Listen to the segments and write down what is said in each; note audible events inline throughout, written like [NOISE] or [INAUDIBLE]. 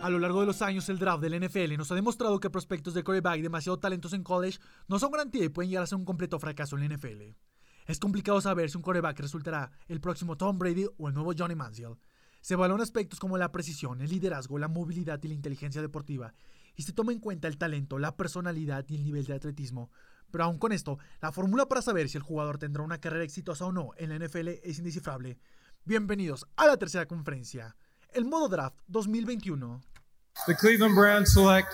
A lo largo de los años, el draft del NFL nos ha demostrado que prospectos de quarterback demasiado talentos en college no son garantía y pueden llegar a ser un completo fracaso en la NFL. Es complicado saber si un quarterback resultará el próximo Tom Brady o el nuevo Johnny Manziel. Se evalúan aspectos como la precisión, el liderazgo, la movilidad y la inteligencia deportiva, y se toma en cuenta el talento, la personalidad y el nivel de atletismo. Pero aún con esto, la fórmula para saber si el jugador tendrá una carrera exitosa o no en la NFL es indescifrable. Bienvenidos a la tercera conferencia, el modo draft 2021. The Cleveland Browns select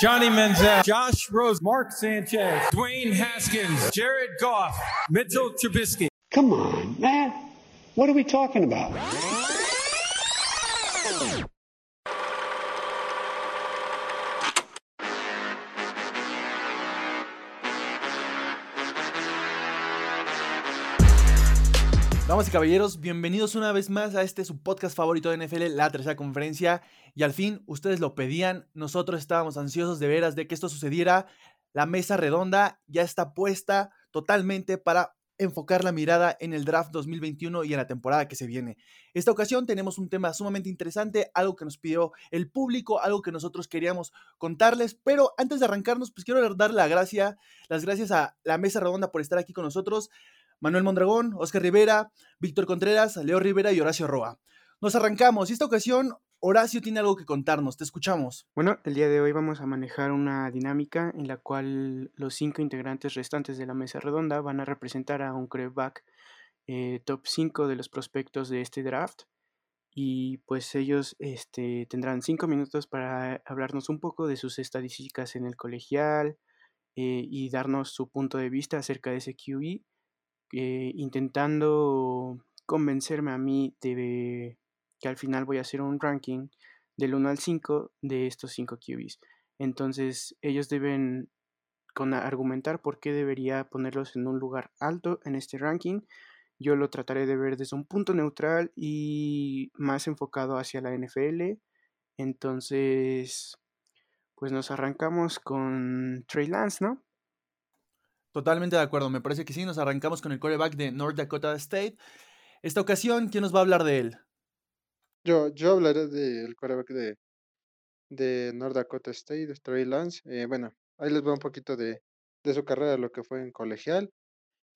Johnny Manziel, Josh Rose, Mark Sanchez, Dwayne Haskins, Jared Goff, Mitchell Trubisky. Come on, man. What are we talking about? Damas y caballeros, bienvenidos una vez más a este su podcast favorito de NFL, la tercera conferencia. Y al fin, ustedes lo pedían, nosotros estábamos ansiosos de veras de que esto sucediera. La mesa redonda ya está puesta totalmente para enfocar la mirada en el draft 2021 y en la temporada que se viene. Esta ocasión tenemos un tema sumamente interesante, algo que nos pidió el público, algo que nosotros queríamos contarles, pero antes de arrancarnos, pues quiero dar la gracia, las gracias a la mesa redonda por estar aquí con nosotros. Manuel Mondragón, Oscar Rivera, Víctor Contreras, Leo Rivera y Horacio Roa. Nos arrancamos y esta ocasión Horacio tiene algo que contarnos, te escuchamos. Bueno, el día de hoy vamos a manejar una dinámica en la cual los cinco integrantes restantes de la mesa redonda van a representar a un quarterback eh, top 5 de los prospectos de este draft y pues ellos este, tendrán cinco minutos para hablarnos un poco de sus estadísticas en el colegial eh, y darnos su punto de vista acerca de ese QE intentando convencerme a mí de que al final voy a hacer un ranking del 1 al 5 de estos 5 QBs. Entonces ellos deben con argumentar por qué debería ponerlos en un lugar alto en este ranking. Yo lo trataré de ver desde un punto neutral y más enfocado hacia la NFL. Entonces, pues nos arrancamos con Trey Lance, ¿no? Totalmente de acuerdo, me parece que sí. Nos arrancamos con el quarterback de North Dakota State. Esta ocasión, ¿quién nos va a hablar de él? Yo, yo hablaré del quarterback de, de North Dakota State, Trey Lance. Eh, bueno, ahí les va un poquito de, de su carrera, lo que fue en colegial.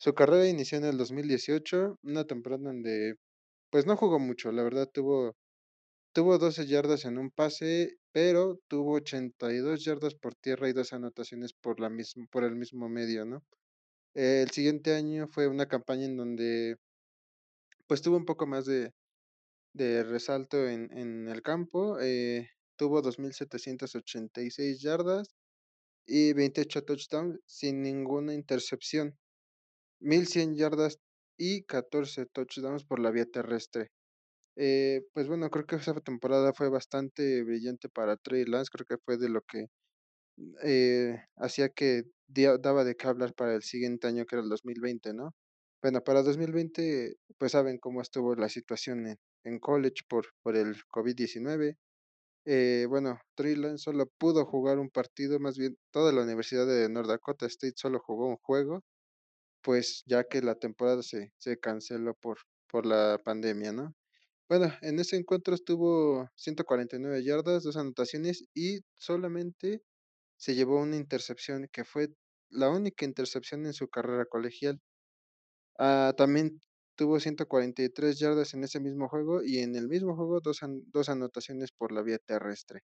Su carrera inició en el 2018, una temporada donde pues no jugó mucho, la verdad tuvo, tuvo 12 yardas en un pase, pero tuvo 82 yardas por tierra y dos anotaciones por, la misma, por el mismo medio, ¿no? El siguiente año fue una campaña en donde pues tuvo un poco más de, de resalto en, en el campo. eh, tuvo 2.786 yardas y 28 touchdowns sin ninguna intercepción. 1.100 yardas y 14 touchdowns por la vía terrestre. Eh, pues bueno, creo que esa temporada fue bastante brillante para Trey Lance. Creo que fue de lo que eh, hacía que daba de qué hablar para el siguiente año, que era el 2020, ¿no? Bueno, para 2020, pues saben cómo estuvo la situación en, en college por, por el COVID-19. Eh, bueno, Trey Lance solo pudo jugar un partido, más bien toda la Universidad de North Dakota State solo jugó un juego, pues ya que la temporada se, se canceló por, por la pandemia, ¿no? Bueno, en ese encuentro estuvo 149 yardas, dos anotaciones y solamente se llevó una intercepción que fue la única intercepción en su carrera colegial. Ah, también tuvo 143 yardas en ese mismo juego y en el mismo juego dos, an- dos anotaciones por la vía terrestre.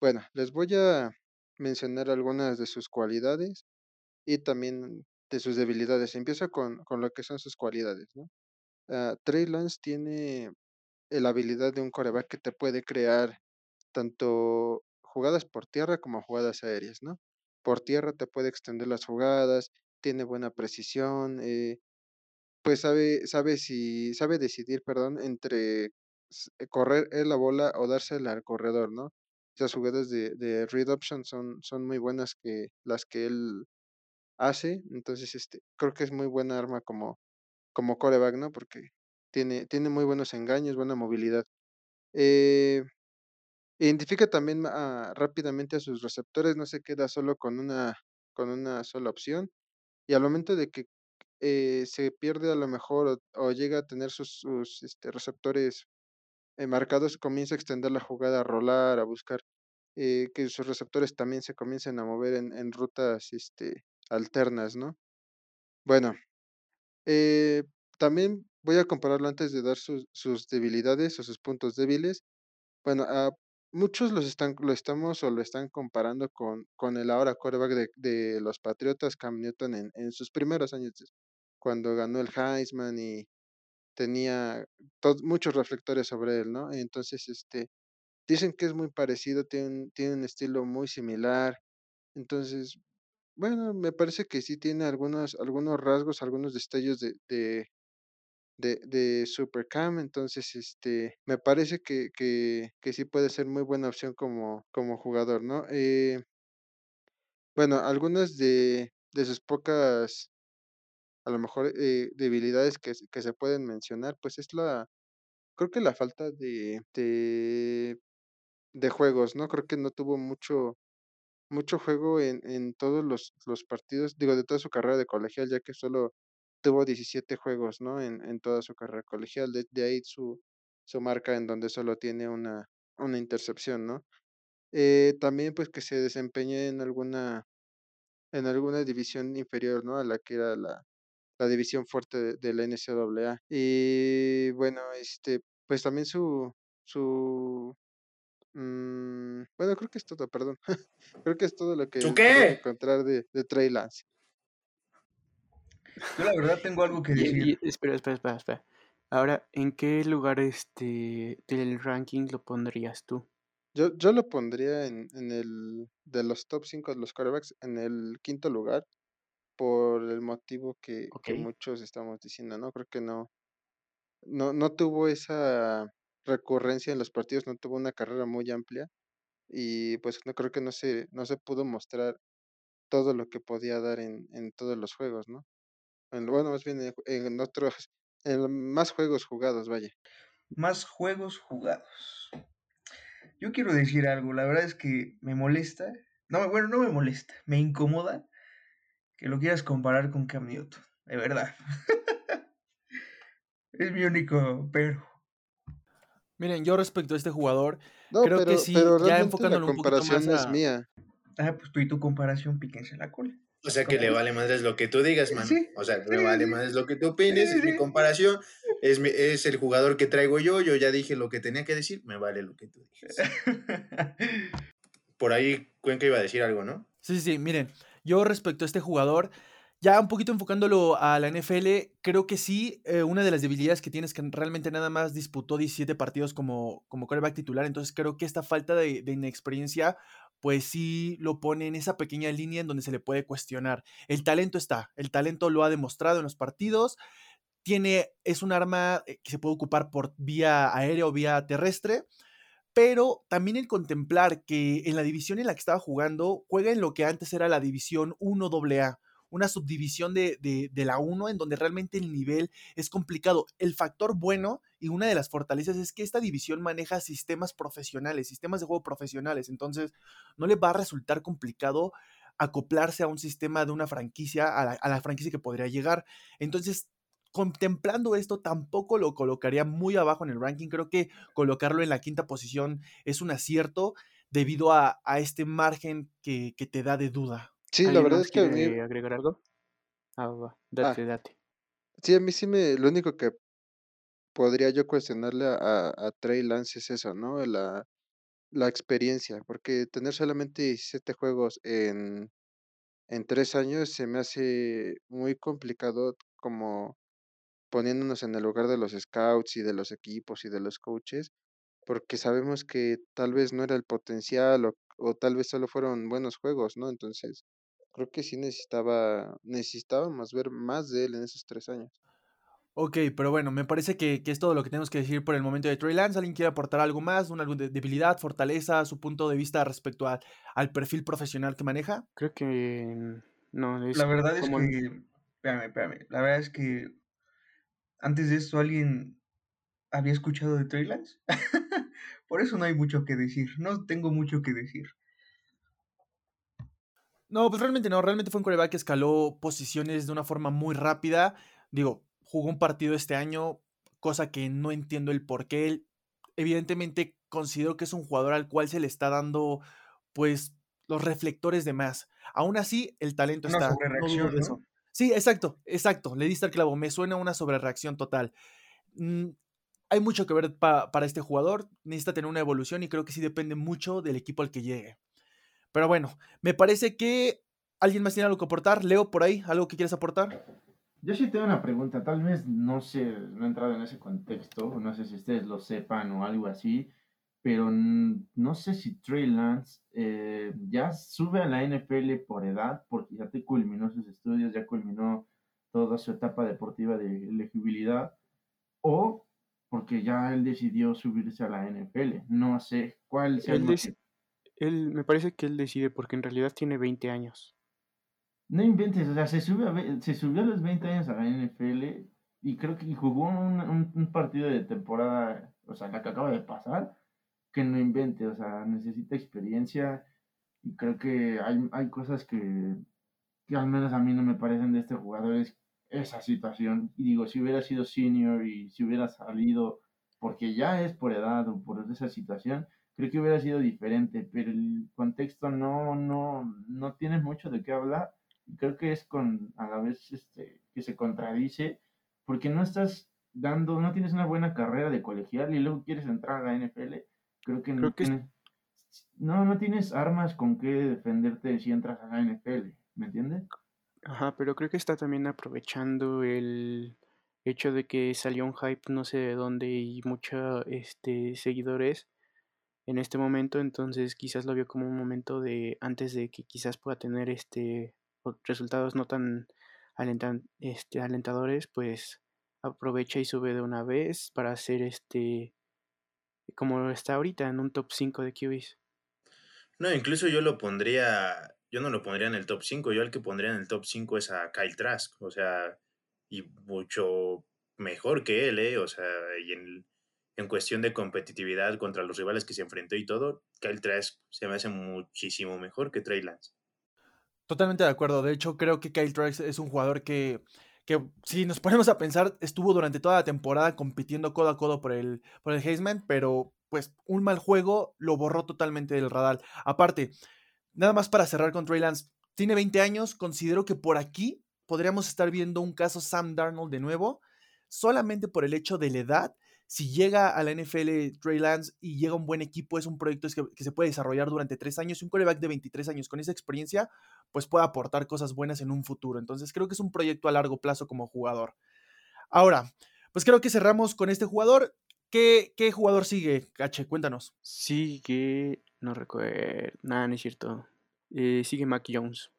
Bueno, les voy a mencionar algunas de sus cualidades y también de sus debilidades. Empiezo con, con lo que son sus cualidades, ¿no? Ah, Trey Lance tiene la habilidad de un coreback que te puede crear tanto jugadas por tierra como jugadas aéreas, ¿no? Por tierra te puede extender las jugadas, tiene buena precisión, eh, pues sabe, sabe si, sabe decidir, perdón, entre eh, correr la bola o dársela al corredor, ¿no? Esas jugadas de, de read option son, son muy buenas que las que él hace, entonces este, creo que es muy buena arma como, como coreback, ¿no? Porque tiene, tiene muy buenos engaños, buena movilidad. Eh, identifica también ah, rápidamente a sus receptores, no se queda solo con una, con una sola opción. Y al momento de que eh, se pierde a lo mejor o, llega a tener sus, este, receptores eh, marcados, comienza a extender la jugada, a rolar, a buscar que sus receptores también se comiencen a mover en, en rutas este, alternas, ¿no? Bueno, también voy a compararlo antes de dar sus, sus debilidades o sus puntos débiles. Bueno, a muchos los están, lo estamos o lo están comparando con, con el ahora quarterback de, de los Patriotas, Cam Newton, en, en sus primeros años, cuando ganó el Heisman y tenía muchos reflectores sobre él, ¿no? Entonces, este, dicen que es muy parecido, tiene, tiene un estilo muy similar. Entonces, bueno, me parece que sí tiene algunos, algunos rasgos, algunos destellos de, de, de, de Supercam, entonces este, me parece que, que, que sí puede ser muy buena opción como, como jugador, ¿no? Eh, bueno, algunas de, de sus pocas, a lo mejor, eh, debilidades que, que se pueden mencionar, pues es la, creo que la falta de, de, de juegos, ¿no? Creo que no tuvo mucho, mucho juego en, en todos los, los partidos, digo, de toda su carrera de colegial, ya que solo tuvo 17 juegos, ¿no? En, en toda su carrera colegial, de, de ahí su, su marca en donde solo tiene una, una intercepción, ¿no? Eh, también pues que se desempeñe en alguna, en alguna división inferior, ¿no? A la que era la, la división fuerte de, de la NCAA. Y bueno, este, pues también su, su, mm, bueno, creo que es todo, perdón. [LAUGHS] creo que es todo lo que encontrar de, de Trey Lance. Yo la verdad tengo algo que decir. y- espera, espera, espera, espera. Ahora, ¿en qué lugar este del ranking lo pondrías tú? Yo, yo lo pondría en, en el de los top 5 de los quarterbacks en el quinto lugar por el motivo que, que muchos estamos diciendo, ¿no? Creo que no, no, no tuvo esa recurrencia en los partidos, no tuvo una carrera muy amplia y pues no creo que no se, no se pudo mostrar todo lo que podía dar en, en todos los juegos, ¿no? En, bueno, más bien en, en otros, en más juegos jugados, vaya. Más juegos jugados. Yo quiero decir algo, la verdad es que me molesta. No, me- bueno, no me molesta, me incomoda que lo quieras comparar con Cam Newton, de verdad. [LAUGHS] es mi único pero. Miren, yo respecto a este jugador, No, creo pero, que sí, pero ya la enfocándolo un poquito comparación más no es a... mía. Ah, pues tú y tu comparación, píquense la cola. O sea que le vale madres lo que tú digas, mano. Sí, O sea, me sí, vale sí. madres lo que tú opines, Sí, es mi comparación, es, mi- es el jugador que traigo yo, yo ya dije lo que tenía que decir, me vale lo que tú dijes. [LAUGHS] Por ahí Cuenca iba a decir algo, ¿no? Sí, sí, sí, miren, yo respecto a este jugador, ya un poquito enfocándolo a la NFL, creo que sí, eh, una de las debilidades que tienes que realmente nada más disputó 17 partidos como, como quarterback titular, entonces creo que esta falta de, de inexperiencia, pues sí lo pone en esa pequeña línea en donde se le puede cuestionar. El talento está, el talento lo ha demostrado en los partidos, tiene, es un arma eh, que se puede ocupar por vía aérea o vía terrestre, pero también el contemplar que en la división en la que estaba jugando, juega en lo que antes era la división 1 AA, una subdivisión de, de, de la 1 en donde realmente el nivel es complicado. El factor bueno y una de las fortalezas es que esta división maneja sistemas profesionales, sistemas de juego profesionales, entonces no le va a resultar complicado acoplarse a un sistema de una franquicia, a la, a la franquicia que podría llegar. Entonces, contemplando esto, tampoco lo colocaría muy abajo en el ranking. Creo que colocarlo en la quinta posición es un acierto debido a, a este margen que, que, te da de duda. Sí, la ¿Alguien verdad es que a mí, agregar algo? Ah, va, ah, date, date. sí, a mí sí me, lo único que podría yo cuestionarle a, a, Trey Lance es eso, ¿no? La, la experiencia, porque tener solamente 17 juegos en, en tres años se me hace muy complicado como poniéndonos en el lugar de los scouts y de los equipos y de los coaches, porque sabemos que tal vez no era el potencial o, o tal vez solo fueron buenos juegos, ¿no? Entonces, creo que sí necesitaba, necesitábamos ver más de él en esos tres años. Ok, pero bueno, me parece que, que, es todo lo que tenemos que decir por el momento de Trey Lance. ¿Alguien quiere aportar algo más? ¿Una debilidad, fortaleza, su punto de vista respecto a, al perfil profesional que maneja? Creo que no. Es La verdad es que. Espérame, espérame. La verdad es que. Antes de esto, alguien había escuchado de Trey Lance. [LAUGHS] por eso no hay mucho que decir. No tengo mucho que decir. No, pues realmente no. Realmente fue un coreback que escaló posiciones de una forma muy rápida. Digo, jugó un partido este año, cosa que no entiendo el por qué. evidentemente considero que es un jugador al cual se le está dando, pues, los reflectores de más. Aún así, el talento Una está. no de ¿no? eso. Sí, exacto, exacto. Le diste al clavo. Me suena una sobrereacción total. Mm, hay mucho que ver pa- para este jugador. Necesita tener una evolución y creo que sí depende mucho del equipo al que llegue. Pero bueno, me parece que alguien más tiene algo que aportar. Leo, por ahí, ¿algo que quieres aportar? Yo sí tengo una pregunta, tal vez no sé, no he entrado en ese contexto, no sé si ustedes lo sepan o algo así, pero no sé si Trey Lance eh, ya sube a la NFL por edad, porque ya te culminó sus estudios, ya culminó toda su etapa deportiva de elegibilidad, o porque ya él decidió subirse a la NFL. No sé cuál sea el motivo. Él, me parece que él decide porque en realidad tiene 20 años. No inventes, o sea, se, sube a se subió a los 20 años a la NFL y creo que jugó un partido de temporada, o sea, la que acaba de pasar, que no invente, o sea, necesita experiencia y creo que hay, hay cosas que, que al menos a mí no me parecen de este jugador, es esa situación. Y digo, si hubiera sido senior y si hubiera salido, porque ya es por edad o por esa situación, creo que hubiera sido diferente, pero el contexto no, no, no tiene mucho de qué hablar. Creo que es con, a la vez, este, que se contradice, porque no estás dando, no tienes una buena carrera de colegial y luego quieres entrar a la NFL. Creo que no que tienes, no, no tienes armas con qué defenderte si entras a la NFL, ¿me entiendes? Ajá, pero creo que está también aprovechando el hecho de que salió un hype no sé de dónde y muchos este, seguidores en este momento, entonces quizás lo vio como un momento de antes de que quizás pueda tener este resultados no tan este, alentadores, pues aprovecha y sube de una vez para hacer este como está ahorita en un top 5 de QBs. No, incluso yo lo pondría, yo no lo pondría en el top 5, yo el que pondría en el top 5 es a Kyle Trask, o sea, y mucho mejor que él, ¿eh? O sea, y en, en cuestión de competitividad contra los rivales que se enfrentó y todo, Kyle Trask se me hace muchísimo mejor que Trey Lance. Totalmente de acuerdo. De hecho, creo que Kyle Trask es un jugador que, que, si nos ponemos a pensar, estuvo durante toda la temporada compitiendo codo a codo por el, por el Heisman, pero pues un mal juego lo borró totalmente del radar. Aparte, nada más para cerrar con Trey Lance, tiene 20 años, considero que por aquí podríamos estar viendo un caso Sam Darnold de nuevo, solamente por el hecho de la edad. Si llega a la NFL Trey Lance y llega un buen equipo, es un proyecto que, se puede desarrollar durante tres años. Y un quarterback de 23 años con esa experiencia, pues puede aportar cosas buenas en un futuro. Entonces creo que es un proyecto a largo plazo como jugador. Ahora, pues creo que cerramos con este jugador. ¿Qué, qué jugador sigue, Cache? Cuéntanos. Sigue, no recuerdo, nada, no es cierto. Eh, sigue Mac Jones.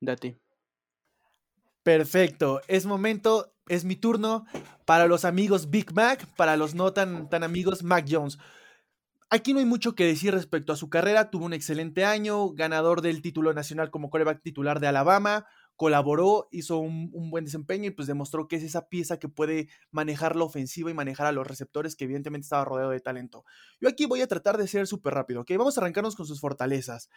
Date. Perfecto, es momento, es mi turno para los amigos Big Mac, para los no tan, tan amigos Mac Jones. Aquí no hay mucho que decir respecto a su carrera, tuvo un excelente año, ganador del título nacional como coreback titular de Alabama, colaboró, hizo un, buen desempeño y pues demostró que es esa pieza que puede manejar la ofensiva y manejar a los receptores que evidentemente estaba rodeado de talento. Yo aquí voy a tratar de ser súper rápido, ¿ok? Vamos a arrancarnos con sus fortalezas.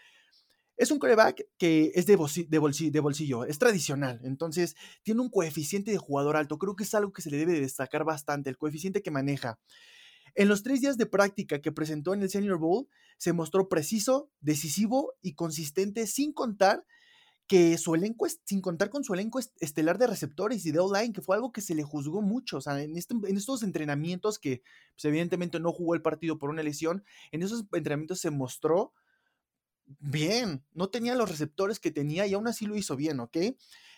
Es un coreback que es de, bolsillo, de, de bolsillo, es tradicional, entonces tiene un coeficiente de jugador alto, creo que es algo que se le debe de destacar bastante, el coeficiente que maneja. En los tres días de práctica que presentó en el Senior Bowl, se mostró preciso, decisivo y consistente, sin contar que su elenco, sin contar con su elenco estelar de receptores y de online, que fue algo que se le juzgó mucho. O sea, en, este, en estos entrenamientos que pues, evidentemente no jugó el partido por una lesión, en esos entrenamientos se mostró bien, no tenía los receptores que tenía y aún así lo hizo bien, ¿ok?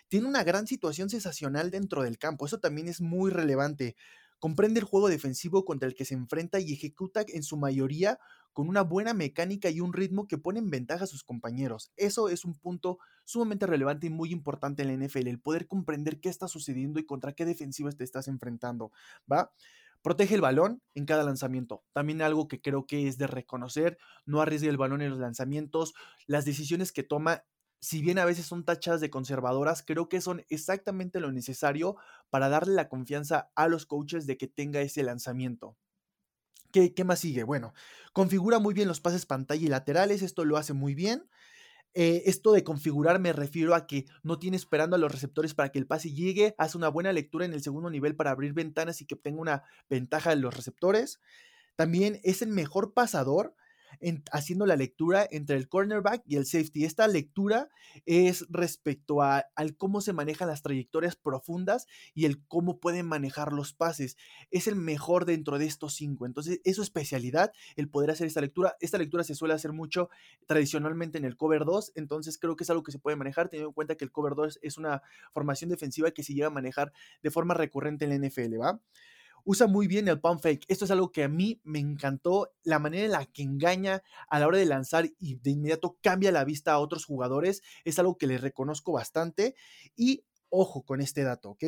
Tiene una gran situación sensacional dentro del campo, eso también es muy relevante. Comprende el juego defensivo contra el que se enfrenta y ejecuta en su mayoría con una buena mecánica y un ritmo que pone en ventaja a sus compañeros. Eso es un punto sumamente relevante y muy importante en la NFL, el poder comprender qué está sucediendo y contra qué defensivas te estás enfrentando, ¿va? Protege el balón en cada lanzamiento. También algo que creo que es de reconocer. No arriesga el balón en los lanzamientos. Las decisiones que toma, si bien a veces son tachadas de conservadoras, creo que son exactamente lo necesario para darle la confianza a los coaches de que tenga ese lanzamiento. ¿Qué, qué más sigue? Bueno, configura muy bien los pases pantalla y laterales. Esto lo hace muy bien. Eh, esto de configurar me refiero a que no tiene esperando a los receptores para que el pase llegue, hace una buena lectura en el segundo nivel para abrir ventanas y que tenga una ventaja de los receptores. También es el mejor pasador haciendo la lectura entre el cornerback y el safety. Esta lectura es respecto a, al cómo se manejan las trayectorias profundas y el cómo pueden manejar los pases. Es el mejor dentro de estos cinco. Entonces, es su especialidad el poder hacer esta lectura. Esta lectura se suele hacer mucho tradicionalmente en el cover 2, entonces creo que es algo que se puede manejar, teniendo en cuenta que el cover 2 es una formación defensiva que se llega a manejar de forma recurrente en la NFL, ¿va? Usa muy bien el pump fake. Esto es algo que a mí me encantó, la manera en la que engaña a la hora de lanzar y de inmediato cambia la vista a otros jugadores. Es algo que le reconozco bastante. Y ojo con este dato, ¿ok?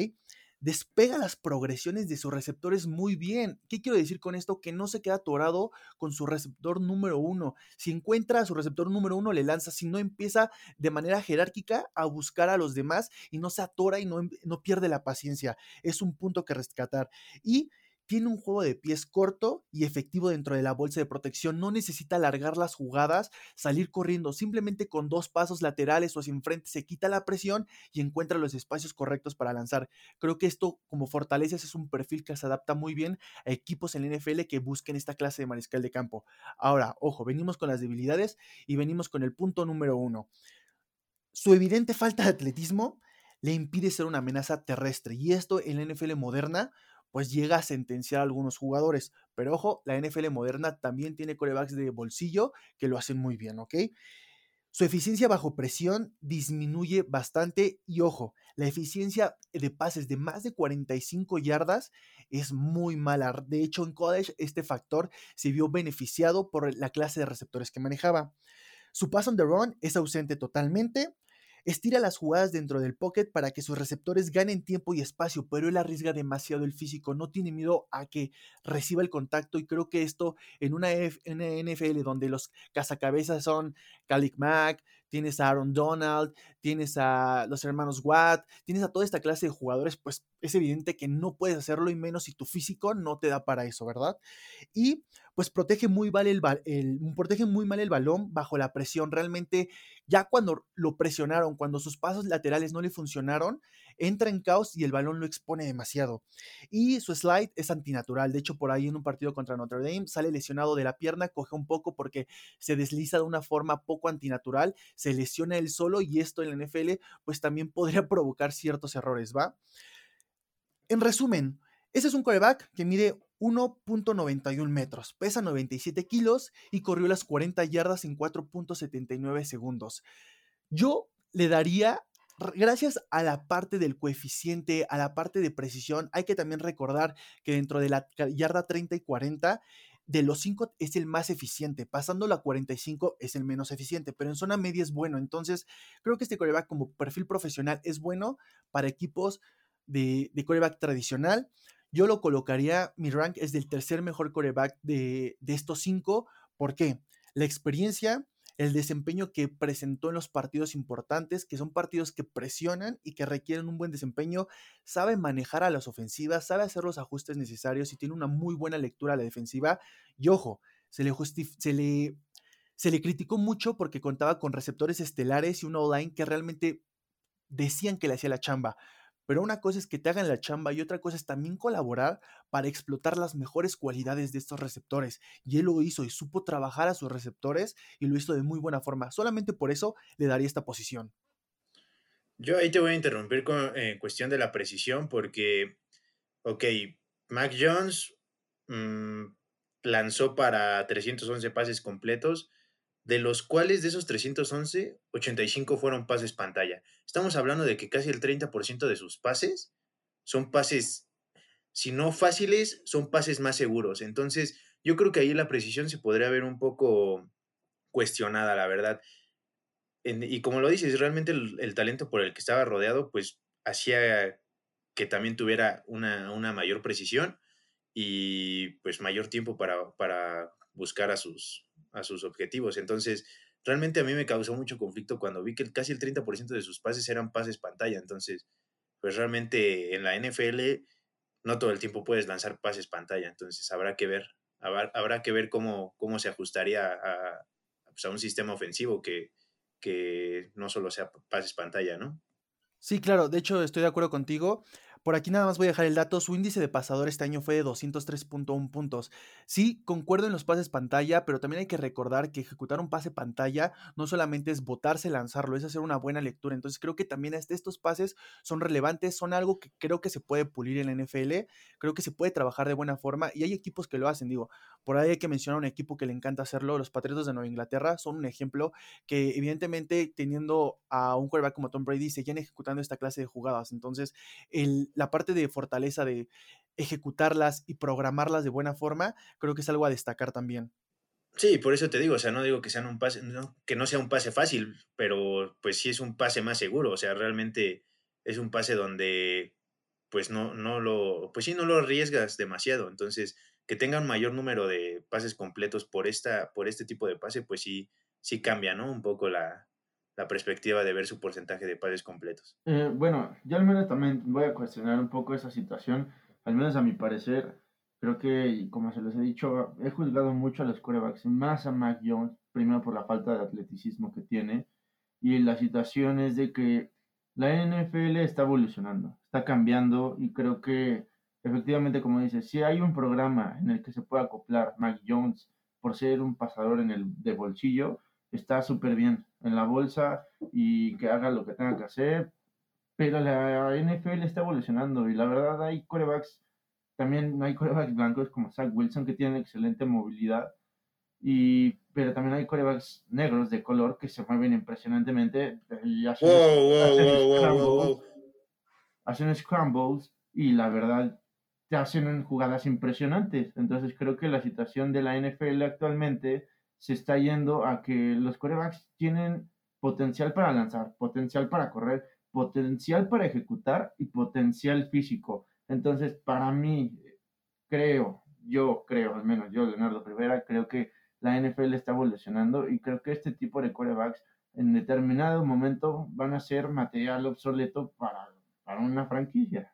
Despega las progresiones de sus receptores muy bien. ¿Qué quiero decir con esto? Que no se queda atorado con su receptor número uno. Si encuentra a su receptor número uno, le lanza. Si no, empieza de manera jerárquica a buscar a los demás y no se atora y no, no pierde la paciencia. Es un punto que rescatar. Y tiene un juego de pies corto y efectivo dentro de la bolsa de protección. No necesita alargar las jugadas, salir corriendo. Simplemente con dos pasos laterales o hacia enfrente se quita la presión y encuentra los espacios correctos para lanzar. Creo que esto, como fortalezas, es un perfil que se adapta muy bien a equipos en la NFL que busquen esta clase de mariscal de campo. Ahora, ojo, venimos con las debilidades y venimos con el punto número uno. Su evidente falta de atletismo le impide ser una amenaza terrestre y esto en la NFL moderna pues llega a sentenciar a algunos jugadores. Pero ojo, la NFL moderna también tiene corebacks de bolsillo que lo hacen muy bien, ¿ok? Su eficiencia bajo presión disminuye bastante y ojo, la eficiencia de pases de más de 45 yardas es muy mala. De hecho, en college este factor se vio beneficiado por la clase de receptores que manejaba. Su pass on the run es ausente totalmente Estira las jugadas dentro del pocket para que sus receptores ganen tiempo y espacio, pero él arriesga demasiado el físico, no tiene miedo a que reciba el contacto y creo que esto en una, NFL donde los cazacabezas son Kalik Mack, tienes a Aaron Donald, tienes a los hermanos Watt, tienes a toda esta clase de jugadores, pues es evidente que no puedes hacerlo y menos si tu físico no te da para eso, ¿verdad? Y pues protege muy, mal el, el, protege muy mal el balón bajo la presión. Realmente, ya cuando lo presionaron, cuando sus pasos laterales no le funcionaron, entra en caos y el balón lo expone demasiado. Y su slide es antinatural. De hecho, por ahí en un partido contra Notre Dame sale lesionado de la pierna, coge un poco porque se desliza de una forma poco antinatural, se lesiona él solo y esto en la NFL pues también [LAUGHS] podría provocar ciertos errores, ¿va? En resumen, ese es un coreback que mide 1.91 metros, pesa 97 kilos y corrió las 40 yardas en 4.79 segundos. Yo le daría gracias a la parte del coeficiente, a la parte de precisión, hay que también recordar que dentro de la yarda 30 y 40, de los 5 es el más eficiente, pasando la 45 es el menos eficiente, pero en zona media es bueno. Entonces, creo que este coreback como perfil profesional es bueno para equipos de, de coreback tradicional. Yo lo colocaría, mi rank es del tercer mejor coreback de, de estos cinco. ¿Por qué? La experiencia, el desempeño que presentó en los partidos importantes, que son partidos que presionan y que requieren un buen desempeño, sabe manejar a las ofensivas, sabe hacer los ajustes necesarios y tiene una muy buena lectura a la defensiva. Y ojo, se le, se le, se le criticó mucho porque contaba con receptores estelares y una online que realmente decían que le hacía la chamba. Pero una cosa es que te hagan la chamba y otra cosa es también colaborar para explotar las mejores cualidades de estos receptores. Y él lo hizo y supo trabajar a sus receptores y lo hizo de muy buena forma. Solamente por eso le daría esta posición. Yo ahí te voy a interrumpir con eh, cuestión de la precisión porque, ok, Mac Jones mm, lanzó para 311 pases completos, de los cuales de esos 311, 85 fueron pases pantalla. Estamos hablando de que casi el 30% de sus pases son pases, si no fáciles, son pases más seguros. Entonces, yo creo que ahí la precisión se podría ver un poco cuestionada, la verdad. y como lo dices, realmente el, talento por el que estaba rodeado, pues hacía que también tuviera una, una mayor precisión y pues mayor tiempo para, para buscar a sus, a sus objetivos. Entonces, realmente a mí me causó mucho conflicto cuando vi que casi el 30% de sus pases eran pases pantalla. Entonces, pues realmente en la NFL no todo el tiempo puedes lanzar pases pantalla. Entonces, habrá que ver, habrá, que ver cómo, cómo se ajustaría a, pues, a un sistema ofensivo que, que no solo sea pases pantalla, ¿no? Sí, claro, de hecho estoy de acuerdo contigo. Por aquí nada más voy a dejar el dato. Su índice de pasador este año fue de 203.1 puntos. Sí, concuerdo en los pases pantalla, pero también hay que recordar que ejecutar un pase pantalla no solamente es botarse, lanzarlo, es hacer una buena lectura. Entonces creo que también este, estos pases son relevantes, son algo que creo que se puede pulir en la NFL, creo que se puede trabajar de buena forma y hay equipos que lo hacen. Digo, por ahí hay que mencionar un equipo que le encanta hacerlo. Los Patriotas de Nueva Inglaterra son un ejemplo que evidentemente teniendo a un quarterback como Tom Brady seguían ejecutando esta clase de jugadas. Entonces, el, la parte de fortaleza de ejecutarlas y programarlas de buena forma, creo que es algo a destacar también. Sí, por eso te digo, o sea, no digo que sean un pase, no, que no sea un pase fácil, pero pues sí es un pase más seguro, o sea, realmente es un pase donde pues no, no lo, pues sí, no lo arriesgas demasiado. Entonces, que tenga un mayor número de pases completos por esta, por este tipo de pase, pues sí, sí cambia, ¿no? Un poco la, la perspectiva de ver su porcentaje de pases completos. Eh, bueno, yo al menos también voy a cuestionar un poco esa situación, al menos a mi parecer, creo que, como se les he dicho, he juzgado mucho a los corebacks, más a Mac Jones, primero por la falta de atleticismo que tiene, y la situación es de que la NFL está evolucionando, está cambiando, y creo que efectivamente, como dices, si hay un programa en el que se pueda acoplar Mac Jones por ser un pasador en el de bolsillo, está súper bien en la bolsa y que haga lo que tenga que hacer. Pero la NFL está evolucionando y la verdad hay corebacks, también hay corebacks blancos como Zach Wilson que tienen excelente movilidad, y, pero también hay corebacks negros de color que se mueven impresionantemente y hacen, scrambles, hacen scrambles y la verdad te hacen jugadas impresionantes. Entonces creo que la situación de la NFL actualmente se está yendo a que los corebacks tienen potencial para lanzar, potencial para correr, potencial para ejecutar y potencial físico. Entonces, para mí, creo, yo creo, al menos yo, Leonardo Rivera, creo que la NFL está evolucionando y creo que este tipo de corebacks en determinado momento van a ser material obsoleto para, para una franquicia.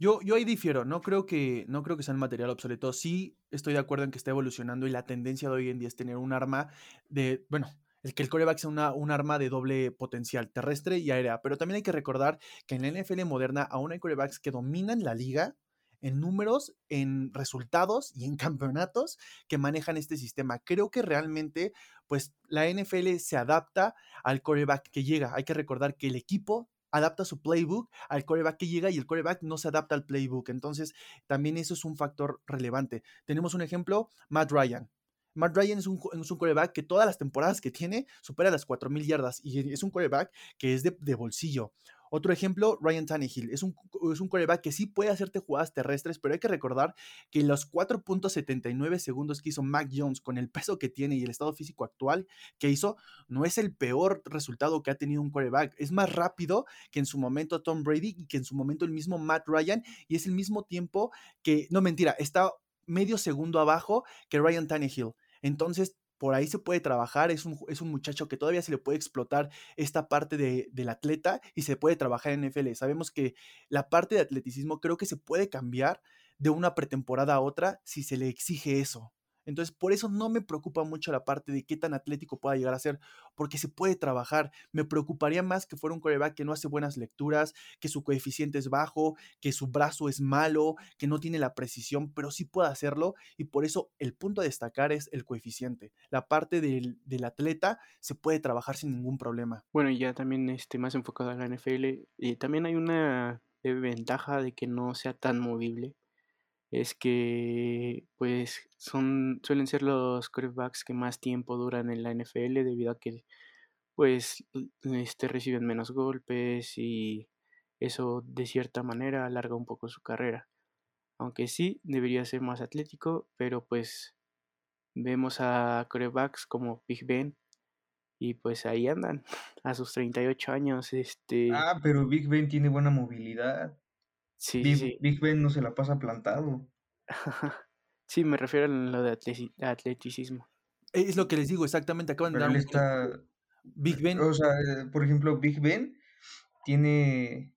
Yo, yo ahí difiero, no creo que no creo que sea un material obsoleto. Sí estoy de acuerdo en que está evolucionando y la tendencia de hoy en día es tener un arma de, bueno, el que el coreback sea una, un arma de doble potencial, terrestre y aérea. Pero también hay que recordar que en la NFL moderna aún hay corebacks que dominan la liga en números, en resultados y en campeonatos que manejan este sistema. Creo que realmente, pues la NFL se adapta al coreback que llega. Hay que recordar que el equipo adapta su playbook al coreback que llega y el coreback no se adapta al playbook. Entonces, también eso es un factor relevante. Tenemos un ejemplo, Matt Ryan. Matt Ryan es un, es un coreback que todas las temporadas que tiene supera las 4.000 yardas y es un coreback que es de, de bolsillo. Otro ejemplo, Ryan Tannehill. Es un, es un coreback que sí puede hacerte jugadas terrestres, pero hay que recordar que los 4.79 segundos que hizo Mac Jones con el peso que tiene y el estado físico actual que hizo, no es el peor resultado que ha tenido un coreback. Es más rápido que en su momento Tom Brady y que en su momento el mismo Matt Ryan y es el mismo tiempo que, no mentira, está medio segundo abajo que Ryan Tannehill. Entonces, por ahí se puede trabajar, es un, es un muchacho que todavía se le puede explotar esta parte de, del atleta y se puede trabajar en NFL. Sabemos que la parte de atleticismo creo que se puede cambiar de una pretemporada a otra si se le exige eso. Entonces, por eso no me preocupa mucho la parte de qué tan atlético pueda llegar a ser, porque se puede trabajar. Me preocuparía más que fuera un coreback que no hace buenas lecturas, que su coeficiente es bajo, que su brazo es malo, que no tiene la precisión, pero sí puede hacerlo. Y por eso el punto a destacar es el coeficiente. La parte del, del atleta se puede trabajar sin ningún problema. Bueno, y ya también este, más enfocado a la NFL, y también hay una ventaja de que no sea tan movible es que pues son suelen ser los quarterbacks que más tiempo duran en la NFL debido a que pues este reciben menos golpes y eso de cierta manera alarga un poco su carrera. Aunque sí debería ser más atlético, pero pues vemos a quarterbacks como Big Ben y pues ahí andan [LAUGHS] a sus 38 años este Ah, pero Big Ben tiene buena movilidad. Sí, Big, sí. Big Ben no se la pasa plantado. sí, me refiero a lo de atleti- atleticismo. Es lo que les digo, exactamente. Acaban de dar él un está. Big Ben. O sea, eh, por ejemplo, Big Ben tiene.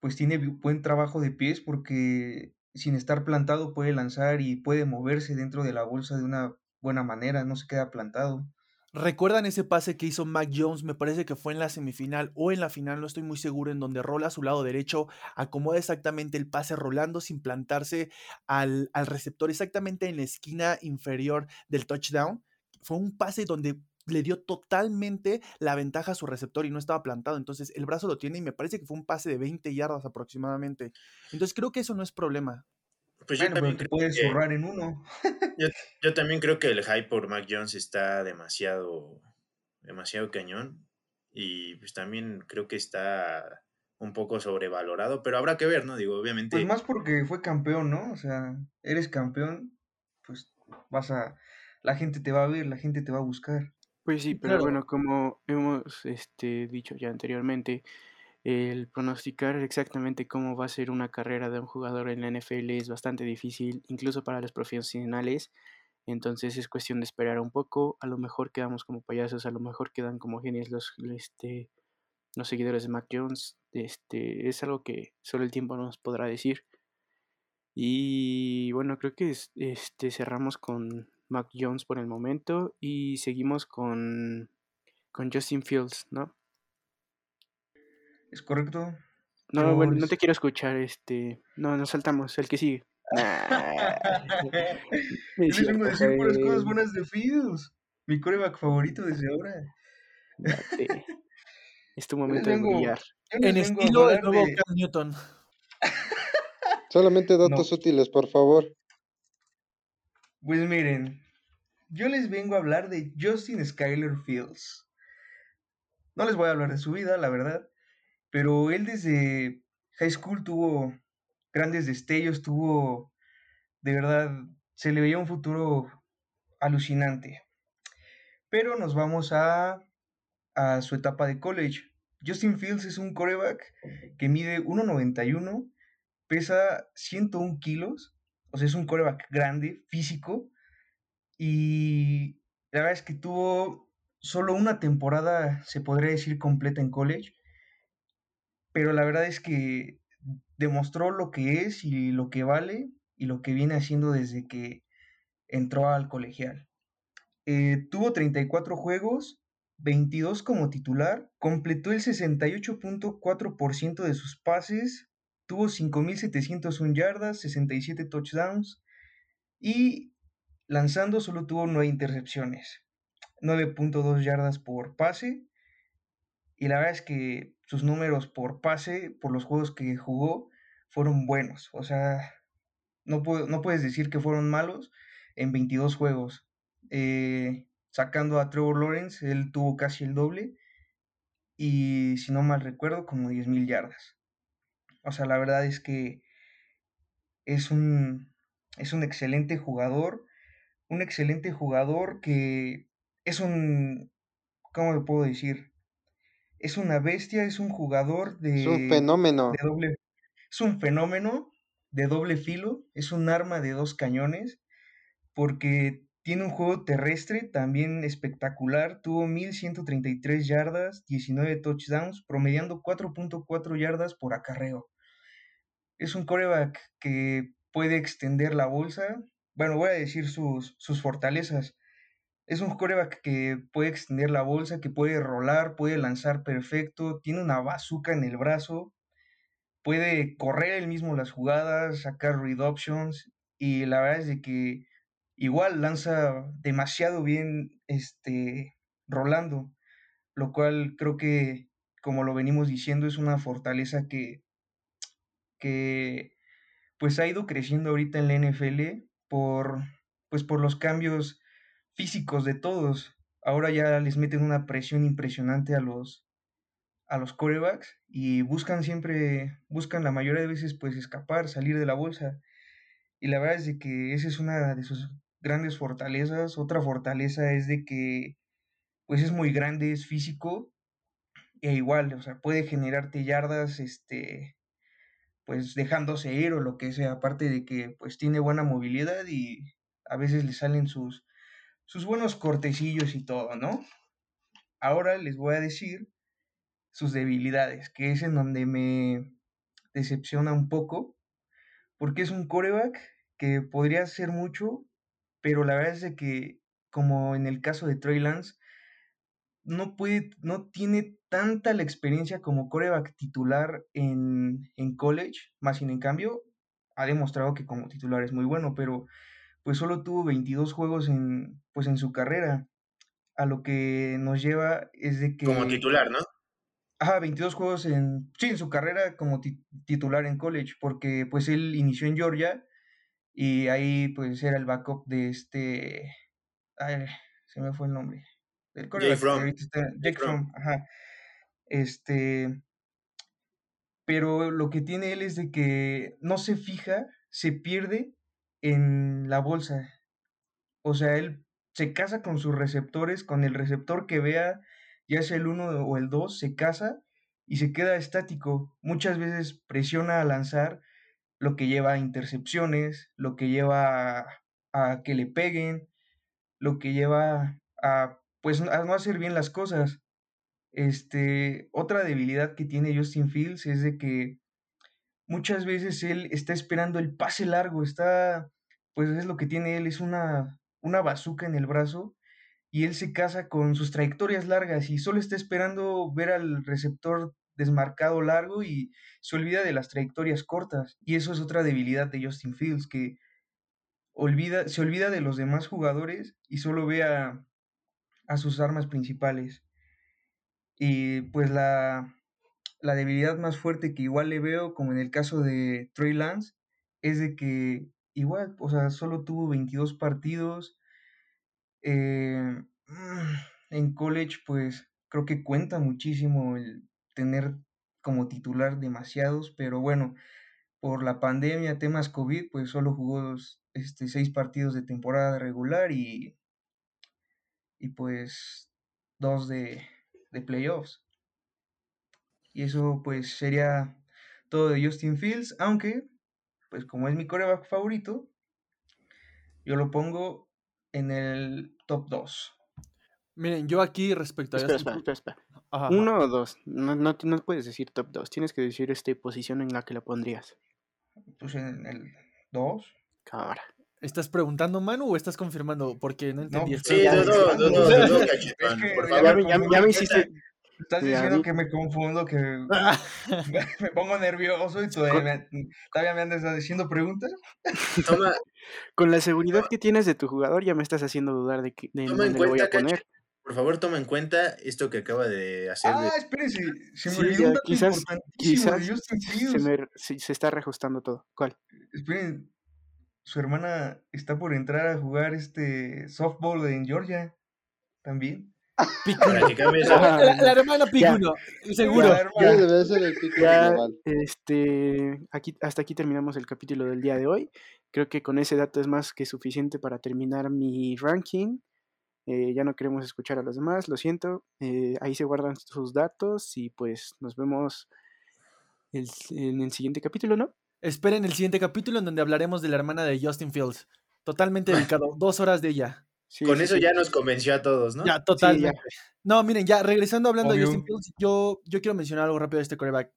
Pues tiene bu- buen trabajo de pies porque sin estar plantado puede lanzar y puede moverse dentro de la bolsa de una buena manera, no se queda plantado. ¿Recuerdan ese pase que hizo Mac Jones? Me parece que fue en la semifinal o en la final, no estoy muy seguro, en donde rola a su lado derecho, acomoda exactamente el pase rolando sin plantarse al, al receptor exactamente en la esquina inferior del touchdown. Fue un pase donde le dio totalmente la ventaja a su receptor y no estaba plantado. Entonces el brazo lo tiene y me parece que fue un pase de 20 yardas aproximadamente. Entonces creo que eso no es problema. Pues yo Bueno, pero también te puedes que, zurrar en uno. [LAUGHS] [LAUGHS] yo, yo también creo que el hype por Mac Jones está demasiado, demasiado cañón. Y pues también creo que está un poco sobrevalorado, pero habrá que ver, ¿no? Digo, Pues obviamente. más porque fue campeón, ¿no? O sea, eres campeón, pues vas a... La gente te va a ver, la gente te va a buscar. Pues sí, pero Claro. bueno, como hemos este, dicho ya anteriormente, el pronosticar exactamente cómo va a ser una carrera de un jugador en la NFL es bastante difícil, incluso para los profesionales. Entonces es cuestión de esperar un poco. A lo mejor quedamos como payasos, a lo mejor quedan como genios los, este, los seguidores de Mac Jones. Este, es algo que solo el tiempo nos podrá decir. Y bueno, creo que es- este, cerramos con Mac Jones por el momento y seguimos con, con Justin Fields, ¿no? ¿Es correcto? No, Yo bueno, no te quiero escuchar, este, no, nos saltamos, el que sigue. [LAUGHS] [LAUGHS] Yo Es les vengo a decir puras cosas buenas de Fields. Mi coreback favorito desde ahora. date. [LAUGHS] Es tu momento de brillar. En estilo del hablar nuevo de... Cam Newton. Solamente No, datos útiles, por favor. pues miren, yo les vengo a hablar de Justin Skyler Fields. No les voy a hablar de su vida, la verdad, pero él desde high school tuvo grandes destellos, tuvo, de verdad, se le veía un futuro alucinante. Pero nos vamos a, a su etapa de college. Justin Fields es un coreback que mide 1.91, pesa 101 kilos, o sea, es un coreback grande, físico, y la verdad es que tuvo solo una temporada, se podría decir, completa en college, pero la verdad es que demostró lo que es y lo que vale y lo que viene haciendo desde que entró al colegial. Eh, tuvo 34 juegos, 22 como titular, completó el 68.4% de sus pases, tuvo 5.701 yardas, 67 touchdowns y lanzando solo tuvo 9 intercepciones, 9.2 yardas por pase. Y la verdad es que sus números por pase, por los juegos que jugó, fueron buenos. O sea, no, puedo, no puedes decir que fueron malos en 22 juegos. Eh, sacando a Trevor Lawrence, él tuvo casi el doble. Y si no mal recuerdo, como 10.000 yardas. O sea, la verdad es que es un, es un excelente jugador. Un excelente jugador que es un, ¿cómo lo puedo decir? Es una bestia, es un jugador Es un de, fenómeno. de doble, es un fenómeno de doble filo, es un arma de dos cañones, porque tiene un juego terrestre también espectacular, tuvo 1133 yardas, 19 touchdowns, promediando 4.4 yardas por acarreo. Es un coreback que puede extender la bolsa, bueno, voy a decir sus, sus fortalezas. Es un coreback que puede extender la bolsa, que puede rolar, puede lanzar perfecto, tiene una bazuca en el brazo, puede correr él mismo las jugadas, sacar read options, y la verdad es de que igual lanza demasiado bien este rolando, lo cual creo que como lo venimos diciendo es una fortaleza que que pues ha ido creciendo ahorita en la NFL por pues por los cambios físicos de todos. Ahora ya les meten una presión impresionante a los a los corebacks y buscan siempre, buscan la mayoría de veces pues escapar, salir de la bolsa. Y la verdad es de que esa es una de sus grandes fortalezas. Otra fortaleza es de que pues es muy grande, es físico e igual, o sea, puede generarte yardas, este, pues dejándose ir o lo que sea, aparte de que pues tiene buena movilidad y a veces le salen sus, sus buenos cortecillos y todo, ¿no? Ahora les voy a decir sus debilidades, que es en donde me decepciona un poco, porque es un coreback que podría hacer mucho, pero la verdad es que, como en el caso de Trey Lance, no puede, no tiene tanta la experiencia como coreback titular en, en college, más sin en cambio, ha demostrado que como titular es muy bueno, pero pues solo tuvo 22 juegos en, pues en su carrera. A lo que nos lleva es de que... Como titular, ¿no? Ajá, 22 juegos en, sí, en su carrera como titular en college, porque pues él inició en Georgia y ahí pues era el backup de este, ay, se me fue el nombre, del Jake Fromm. Jake Fromm, ajá. Este, pero lo que tiene él es de que no se fija, se pierde en la bolsa. O sea, él se casa con sus receptores, con el receptor que vea, ya sea el 1 o el 2, se casa y se queda estático. Muchas veces presiona a lanzar, lo que lleva a intercepciones, lo que lleva a, a que le peguen, lo que lleva a pues a no hacer bien las cosas. Este, otra debilidad que tiene Justin Fields es de que muchas veces él está esperando el pase largo, está, pues es lo que tiene él, es una, una bazuca en el brazo y él se casa con sus trayectorias largas y solo está esperando ver al receptor desmarcado largo y se olvida de las trayectorias cortas. Y eso es otra debilidad de Justin Fields, que olvida, se olvida de los demás jugadores y solo ve a, a sus armas principales. Y pues la, la debilidad más fuerte que igual le veo, como en el caso de Trey Lance, es de que igual, o sea, solo tuvo 22 partidos. Eh, [SIGHS] en college, pues creo que cuenta muchísimo el tener como titular demasiados, pero bueno, por la pandemia, temas COVID, pues solo jugó este, seis partidos de temporada regular y, y pues dos de, de playoffs. Y eso pues sería todo de Justin Fields, aunque pues como es mi coreback favorito, yo lo pongo en el top 2. Miren, yo aquí respecto a espera, espera, espera, espera. Uno o dos. No, no, no, puedes decir top 2. Tienes que decir este posición en la que la pondrías. Pues en el 2. Cámara. ¿Estás preguntando, Manu, o estás confirmando? Porque no entendí. No, sí, no, no, no, no, Ya, ya me hiciste, Estás diciendo que me confundo, que [LAUGHS] [LAUGHS] me pongo nervioso y todavía me, todavía me andas haciendo preguntas. [LAUGHS] Toma. Con la seguridad que tienes de tu jugador ya me estás haciendo dudar de, que, de toma en cuenta, voy a poner. por favor, toma en cuenta esto que acaba de hacer. Ah, espérese, se me olvidó un quizás, quizás se, me, se, se, está reajustando todo. ¿Cuál? Esperen, su hermana está por entrar a jugar este softball en Georgia también. La, hermana Picuno, seguro. este, aquí, hasta aquí terminamos el capítulo del día de hoy. Creo que con ese dato es más que suficiente para terminar mi ranking. Eh, ya no queremos escuchar a los demás, lo siento. Eh, ahí se guardan sus datos y pues nos vemos en el siguiente capítulo, ¿no? Esperen el siguiente capítulo en donde hablaremos de la hermana de Justin Fields. Totalmente dedicado, [LAUGHS] dos horas de ella. Con eso ya nos convenció a todos, ¿no? Ya, totalmente. No, miren, ya regresando hablando de Justin Fields, yo, yo quiero mencionar algo rápido de este coreback.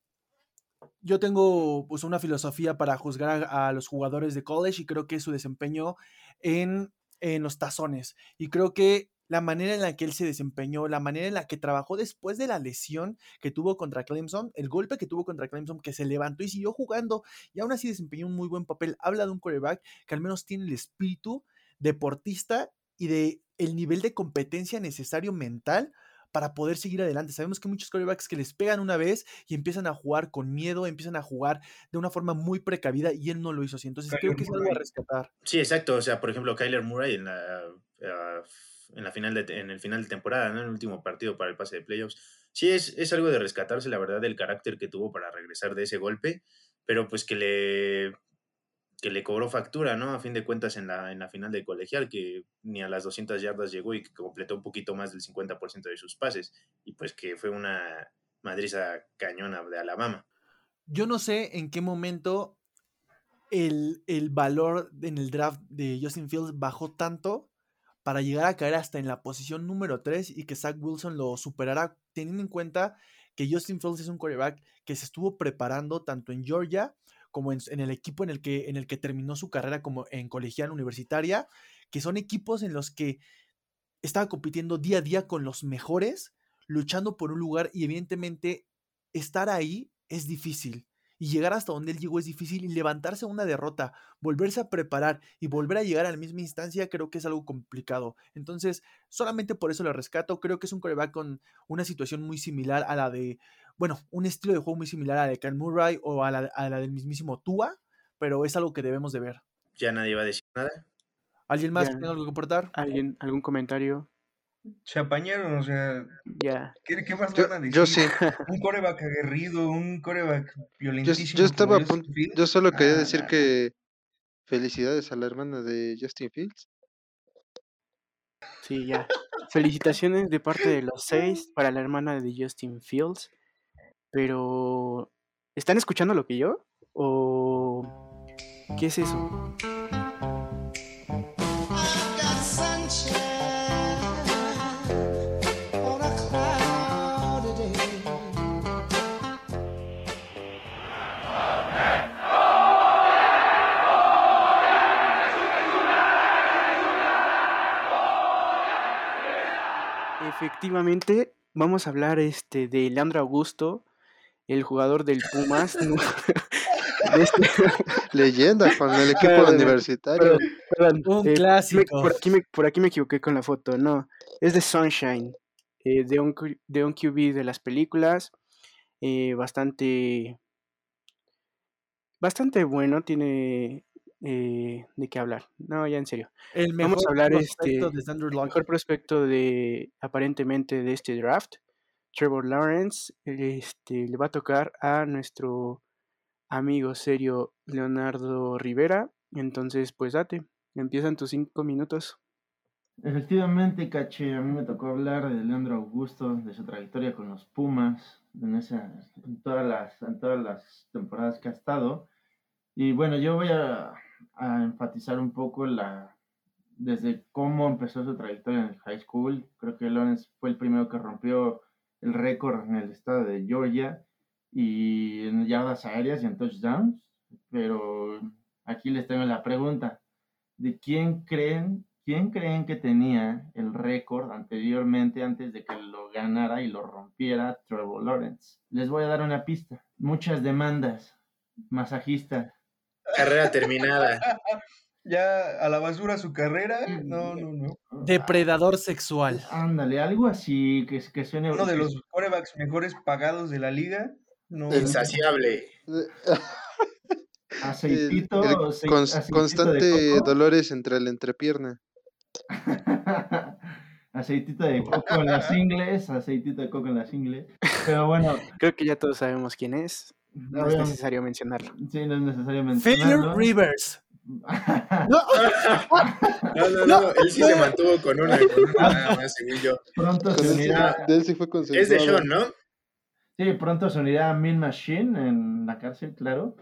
Yo tengo pues una filosofía para juzgar a, los jugadores de college y creo que es su desempeño en, en los tazones. Y creo que la manera en la que él se desempeñó, la manera en la que trabajó después de la lesión que tuvo contra Clemson, el golpe que tuvo contra Clemson, que se levantó y siguió jugando y aún así desempeñó un muy buen papel. Habla de un quarterback que al menos tiene el espíritu deportista y de el nivel de competencia necesario mental para poder seguir adelante. Sabemos que muchos quarterbacks que les pegan una vez y empiezan a jugar con miedo, empiezan a jugar de una forma muy precavida y él no lo hizo así. Entonces creo que es algo a rescatar. Sí, exacto. O sea, por ejemplo, Kyler Murray en la, ah, en la final de, en el final de temporada, ¿no? En el último partido para el pase de playoffs. Sí, es, es algo de rescatarse, la verdad, del carácter que tuvo para regresar de ese golpe, pero pues que le que le cobró factura, ¿no? A fin de cuentas en la, en la final de colegial, que ni a las 200 yardas llegó y que completó un poquito más del 50% de sus pases, y pues que fue una madriza cañona de Alabama. Yo no sé en qué momento el, el valor en el draft de Justin Fields bajó tanto para llegar a caer hasta en la posición número 3 y que Zach Wilson lo superara, teniendo en cuenta que Justin Fields es un quarterback que se estuvo preparando tanto en Georgia como en, el equipo en el, que, en el que terminó su carrera como en colegial universitaria, que son equipos en los que estaba compitiendo día a día con los mejores luchando por un lugar y evidentemente estar ahí es difícil. Y llegar hasta donde él llegó es difícil y levantarse una derrota, volverse a preparar y volver a llegar a la misma instancia creo que es algo complicado. Entonces, solamente por eso lo rescato. Creo que es un coreback con una situación muy similar a la de, bueno, un estilo de juego muy similar a la de Kyle Murray o a la, a la del mismísimo Tua, pero es algo que debemos de ver. Ya nadie va a decir nada. ¿Alguien más tenga algo que aportar? ¿Alguien, ¿Algún comentario? Se apañaron, o sea, Ya. ¿qué, qué más Yo, van a decir? yo sí. [LAUGHS] Un coreback aguerrido, un coreback violentísimo. yo estaba a punto. Yo solo quería Ah, decir que felicidades a la hermana de Justin Fields. Sí, ya. Felicitaciones de parte de los seis para la hermana de Justin Fields. Pero, ¿están escuchando lo que yo? ¿O qué es eso? Efectivamente, vamos a hablar este de Leandro Augusto, el jugador del Pumas. [LAUGHS] este- Leyenda con el [LAUGHS] equipo Perdón, universitario. perdón, Un eh, me- clásico. por, aquí me, por aquí me equivoqué con la foto, no. Es de Sunshine, eh, de, un, de un QB de las películas. eh, bastante. Bastante bueno, tiene eh, de qué hablar. No, ya en serio. El mejor Vamos a hablar prospecto este, de Luck. mejor prospecto de aparentemente de este draft, Trevor Lawrence, este, le va a tocar a nuestro amigo serio Leonardo Rivera. Entonces, pues date, empiezan tus cinco minutos. Efectivamente, Caché, a mí me tocó hablar de Leandro Augusto, de su trayectoria con los Pumas, en, esa, en, todas, las, en todas las temporadas que ha estado. Y bueno, yo voy a, a enfatizar un poco la, desde cómo empezó su trayectoria en el high school. Creo que Lawrence fue el primero que rompió el récord en el estado de Georgia y en yardas aéreas y en touchdowns. Pero aquí les tengo la pregunta. ¿De quién creen, quién creen que tenía el récord anteriormente antes de que lo ganara y lo rompiera Trevor Lawrence? Les voy a dar una pista. Muchas demandas. Masajista. Carrera terminada. [LAUGHS] Ya a la basura su carrera. No, no, no. Depredador sexual. Ándale, algo así que, que suene. Uno de los corebacks mejores pagados de la liga. No, Insaciable. [LAUGHS] Aceitito, El- el acei- cons- aceitito de constante coco. dolores entre la entrepierna. [LAUGHS] aceitito de coco en las ingles, aceitito de coco en las ingles. Pero bueno, [LAUGHS] Creo que ya todos sabemos quién es. No es necesario mencionarlo. sí, no es necesario Philip mencionarlo. Rivers. [LAUGHS] No, no, no, él sí se mantuvo con una, con una nada más, según yo. Pronto se unirá, él sí fue Es de. Sean, ¿no? sí, pronto se unirá a Mean Machine en la cárcel, claro.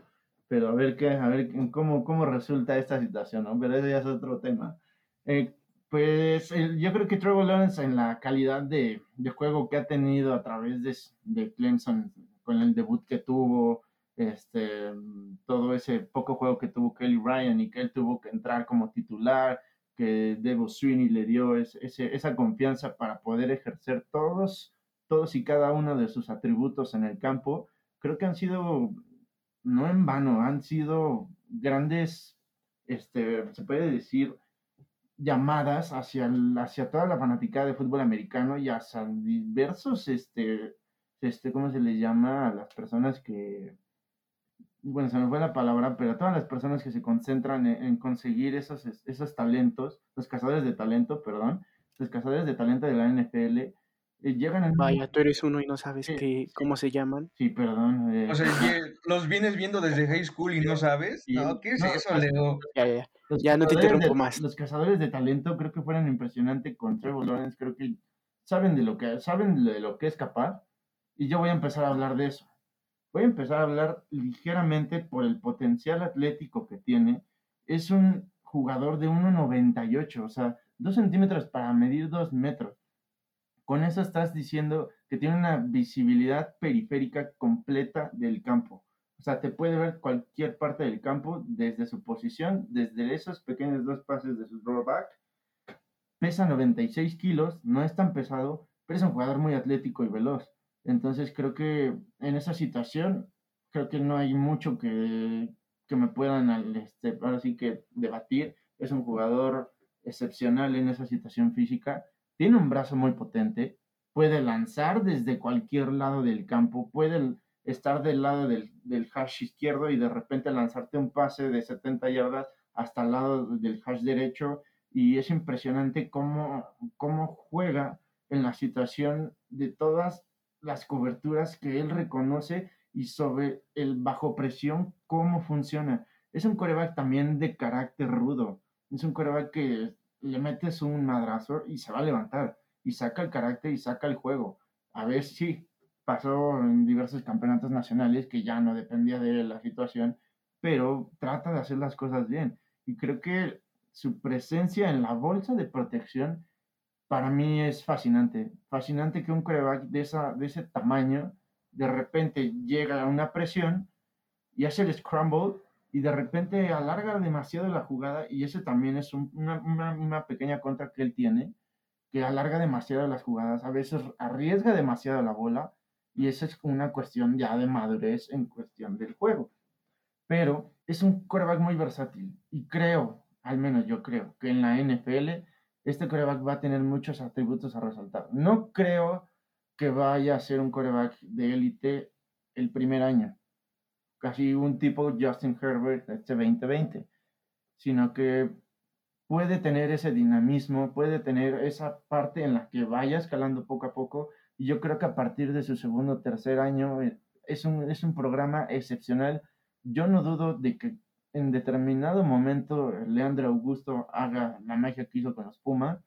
Pero a ver qué, a ver cómo, cómo resulta esta situación, ¿no? Pero ese ya es otro tema. Eh, pues el- yo creo que Trevor Lawrence en la calidad de, de juego que ha tenido a través de, de Clemson, con el debut que tuvo, este, todo ese poco juego que tuvo Kelly Ryan y que él tuvo que entrar como titular, que Devo Sweeney le dio es- ese- esa confianza para poder ejercer todos, todos y cada uno de sus atributos en el campo, creo que han sido, no en vano, han sido grandes, este, se puede decir, llamadas hacia, hacia toda la fanaticada de fútbol americano y hacia diversos, este, este, ¿cómo se les llama? A las personas que, bueno, se me fue la palabra, pero a todas las personas que se concentran en, en conseguir esos, es- esos talentos, los cazadores de talento, perdón, los cazadores de talento de la NFL, eh, llegan en... Vaya, tú eres uno y no sabes Sí, qué, cómo se llaman. Sí, perdón. eh, O sea, los vienes viendo desde high school y no sabes. Sí. No, ¿qué es No, eso, Leo? Ya, ya, ya. Ya no te interrumpo de- más. Los cazadores de talento creo que fueron impresionantes con Trevor Lawrence. Creo que saben de lo que saben de lo que es capaz. Y yo voy a empezar a hablar de eso. Voy a empezar a hablar ligeramente por el potencial atlético que tiene. Es un jugador de 1,98, o sea, 2 centímetros para medir 2 metros. Con eso estás diciendo que tiene una visibilidad periférica completa del campo. O sea, te puede ver cualquier parte del campo desde su posición, desde esos pequeños dos pases de su drawback. Pesa 96 kilos, no es tan pesado, pero es un jugador muy atlético y veloz. Entonces creo que en esa situación, creo que no hay mucho que, que me puedan, este, ahora sí que debatir. Es un jugador excepcional en esa situación física. Tiene un brazo muy potente, puede lanzar desde cualquier lado del campo, puede estar del lado del, del, hash izquierdo y de repente lanzarte un pase de 70 yardas hasta el lado del hash derecho y es impresionante cómo, cómo juega en la situación de todas las coberturas que él reconoce y sobre el bajo presión, cómo funciona. Es un coreback también de carácter rudo. Es un coreback que le metes un madrazo y se va a levantar y saca el carácter y saca el juego. A ver si pasó en diversos campeonatos nacionales que ya no dependía de la situación, pero trata de hacer las cosas bien. Y creo que su presencia en la bolsa de protección para mí es fascinante. Fascinante que un coreback de, esa, de ese tamaño de repente llega a una presión y hace el scramble y de repente alarga demasiado la jugada y ese también es una, una, pequeña contra que él tiene, que alarga demasiado las jugadas, a veces arriesga demasiado la bola y esa es una cuestión ya de madurez en cuestión del juego. Pero es un coreback muy versátil y creo, al menos yo creo, que en la NFL este coreback va a tener muchos atributos a resaltar. No creo que vaya a ser un coreback de élite el primer año, casi un tipo Justin Herbert este 2020, sino que puede tener ese dinamismo, puede tener esa parte en la que vaya escalando poco a poco. Y yo creo que a partir de su segundo o tercer año eh, es un, es un programa excepcional. Yo no dudo de que en determinado momento Leandro Augusto haga la magia que hizo con los Pumas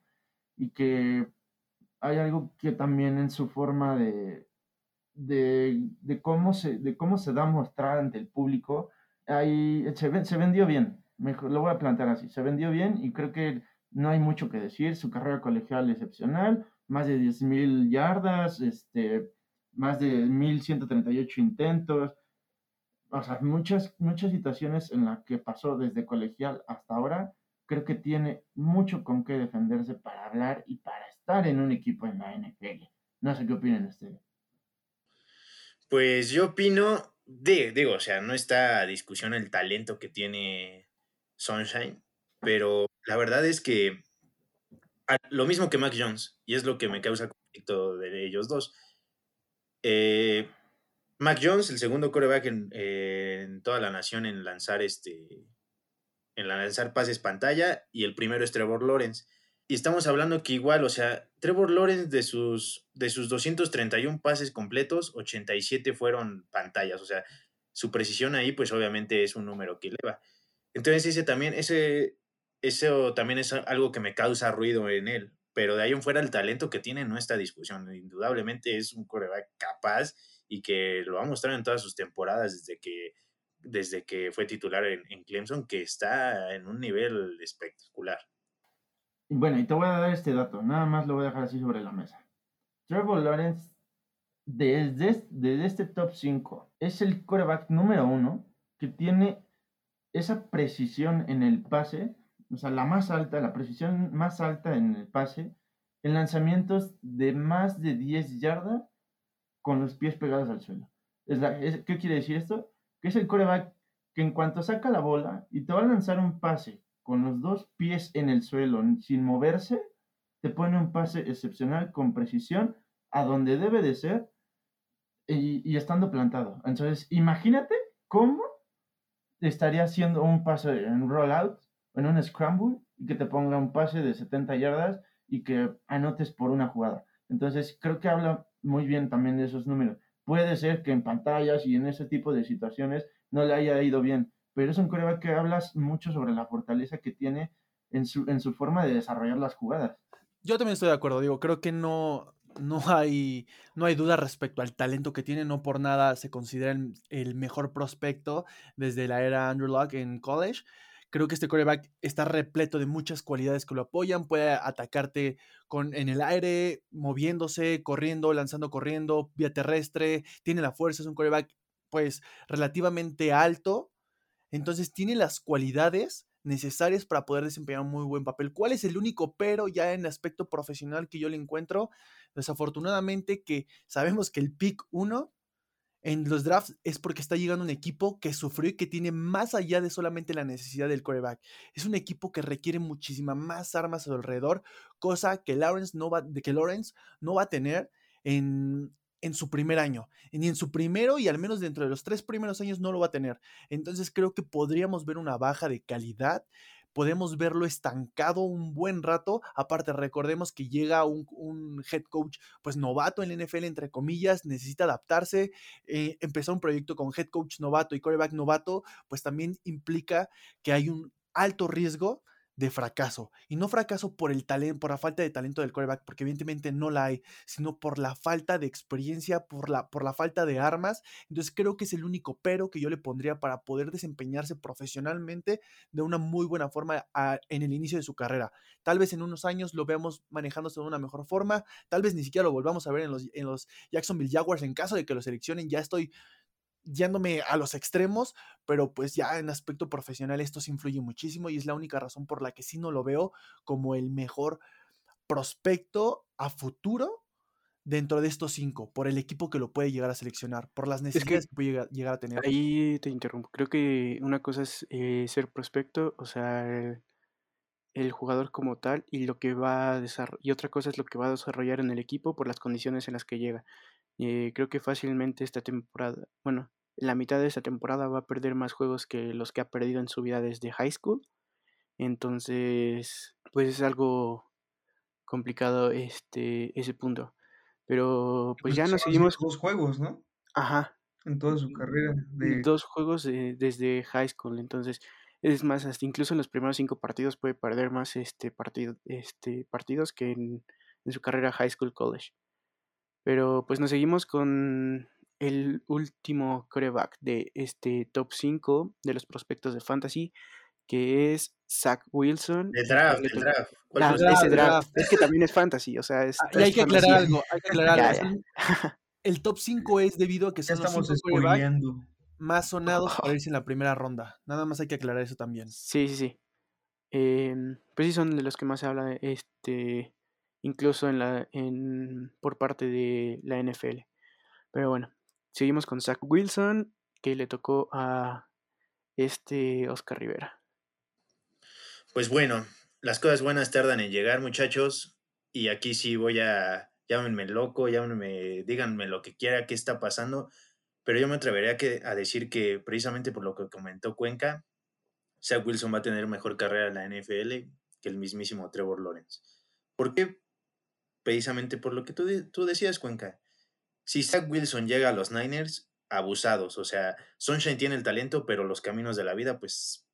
y que hay algo que también en su forma de, de, de cómo, se, de cómo se da a mostrar ante el público, ahí se, se vendió bien, mejor, lo voy a plantear así, se vendió bien y creo que no hay mucho que decir, su carrera colegial excepcional, más de 10.000 yardas, este, más de 1.138 intentos, o sea, muchas, muchas situaciones en las que pasó desde colegial hasta ahora, creo que tiene mucho con qué defenderse para hablar y para estar en un equipo en la NFL. No sé qué opinan ustedes. Pues yo opino, de, digo, o sea, no está a discusión el talento que tiene Sunshine, pero la verdad es que lo mismo que Mac Jones, y es lo que me causa conflicto de ellos dos. Eh, Mac Jones, el segundo coreback en, toda la nación en lanzar este en lanzar pases pantalla y el primero es Trevor Lawrence. Y estamos hablando que igual, o sea, Trevor Lawrence de sus, de sus 231 pases completos, 87 fueron pantallas, o sea, su precisión ahí pues obviamente es un número que eleva. Entonces ese también, ese, eso también es algo que me causa ruido en él, pero de ahí en fuera el talento que tiene no está discusión, indudablemente es un coreback capaz y que lo va a mostrar en todas sus temporadas desde que, desde que fue titular en, Clemson, que está en un nivel espectacular. Bueno, y te voy a dar este dato, nada más lo voy a dejar así sobre la mesa. Trevor Lawrence, desde, desde este top 5, es el coreback número uno que tiene esa precisión en el pase, o sea, la más alta, la precisión más alta en el pase, en lanzamientos de más de 10 yardas con los pies pegados al suelo. ¿Qué quiere decir esto? Que es el coreback que en cuanto saca la bola y te va a lanzar un pase con los dos pies en el suelo sin moverse, te pone un pase excepcional con precisión a donde debe de ser y, estando plantado. Entonces, imagínate cómo estaría haciendo un pase en rollout, en un scramble, y que te ponga un pase de 70 yardas y que anotes por una jugada. Entonces, creo que habla muy bien también esos números. Puede ser que en pantallas y en ese tipo de situaciones no le haya ido bien, pero es un coreback que hablas mucho sobre la fortaleza que tiene en su, en su forma de desarrollar las jugadas. Yo también estoy de acuerdo, digo, creo que no, no, hay, no hay duda respecto al talento que tiene, no por nada se considera el, mejor prospecto desde la era Andrew Luck en college. Creo que este coreback está repleto de muchas cualidades que lo apoyan. Puede atacarte con, en el aire, moviéndose, corriendo, lanzando, corriendo, vía terrestre. Tiene la fuerza, es un coreback pues relativamente alto. Entonces tiene las cualidades necesarias para poder desempeñar un muy buen papel. ¿Cuál es el único pero ya en aspecto profesional que yo le encuentro? Desafortunadamente que sabemos que el pick 1 en los drafts es porque está llegando un equipo que sufrió y que tiene más allá de solamente la necesidad del quarterback. Es un equipo que requiere muchísimas más armas alrededor, cosa que Lawrence no va, que Lawrence no va a tener en, en su primer año, ni en su primero y al menos dentro de los tres primeros años no lo va a tener. Entonces creo que podríamos ver una baja de calidad podemos verlo estancado un buen rato. Aparte, recordemos que llega un, head coach, pues novato en la NFL, entre comillas, necesita adaptarse. Eh, empezar un proyecto con head coach novato y quarterback novato, pues también implica que hay un alto riesgo de fracaso. Y no fracaso por el talento, por la falta de talento del quarterback, porque evidentemente no la hay, sino por la falta de experiencia, por la, por la falta de armas. Entonces creo que es el único pero que yo le pondría para poder desempeñarse profesionalmente de una muy buena forma en el inicio de su carrera. Tal vez en unos años lo veamos manejándose de una mejor forma, tal vez ni siquiera lo volvamos a ver en los, en los Jacksonville Jaguars en caso de que lo seleccionen. Ya estoy yéndome a los extremos, pero pues ya en aspecto profesional esto se influye muchísimo y es la única razón por la que sí no lo veo como el mejor prospecto a futuro dentro de estos cinco, por el equipo que lo puede llegar a seleccionar, por las necesidades que, puede llegar, a tener. Ahí te interrumpo. Creo que una cosa es eh, ser prospecto, o sea, el, jugador como tal, y lo que va a y otra cosa es lo que va a desarrollar en el equipo por las condiciones en las que llega. Eh, creo que fácilmente esta temporada, bueno, la mitad de esta temporada va a perder más juegos que los que ha perdido en su vida desde high school. Entonces, pues es algo complicado este ese punto. Pero pues, ya nos seguimos dos juegos, ¿no? Ajá. En toda su carrera de dos juegos desde high school, entonces es más hasta incluso en los primeros cinco partidos puede perder más este partido este partidos que en, en su carrera high school college. Pero pues nos seguimos con el último coreback de este top 5 de los prospectos de fantasy, que es Zach Wilson. De draft, el draft. Ah, ese draft. Es que también es fantasy, o sea, es, ah, y hay que aclarar algo, hay que aclarar algo. [LAUGHS] El top 5 es debido a que son estamos los más sonados para [LAUGHS] irse en la primera ronda. Nada más hay que aclarar eso también. Sí, sí, sí. Em, pues sí son de los que más se habla este incluso en la en por parte de la NFL. Pero bueno, Seguimos con Zach Wilson, que le tocó a este Oscar Rivera. Pues bueno, las cosas buenas tardan en llegar, muchachos. Y aquí sí voy a. Llámenme loco, llámenme, díganme lo que quiera, qué está pasando. Pero yo me atrevería a, decir que precisamente por lo que comentó Cuenca, Zach Wilson va a tener mejor carrera en la NFL que el mismísimo Trevor Lawrence. ¿Por qué? Precisamente por lo que tú, tú decías, Cuenca si Zach Wilson llega a los Niners, abusados. O sea, Sunshine tiene el talento, pero los caminos de la vida, pues,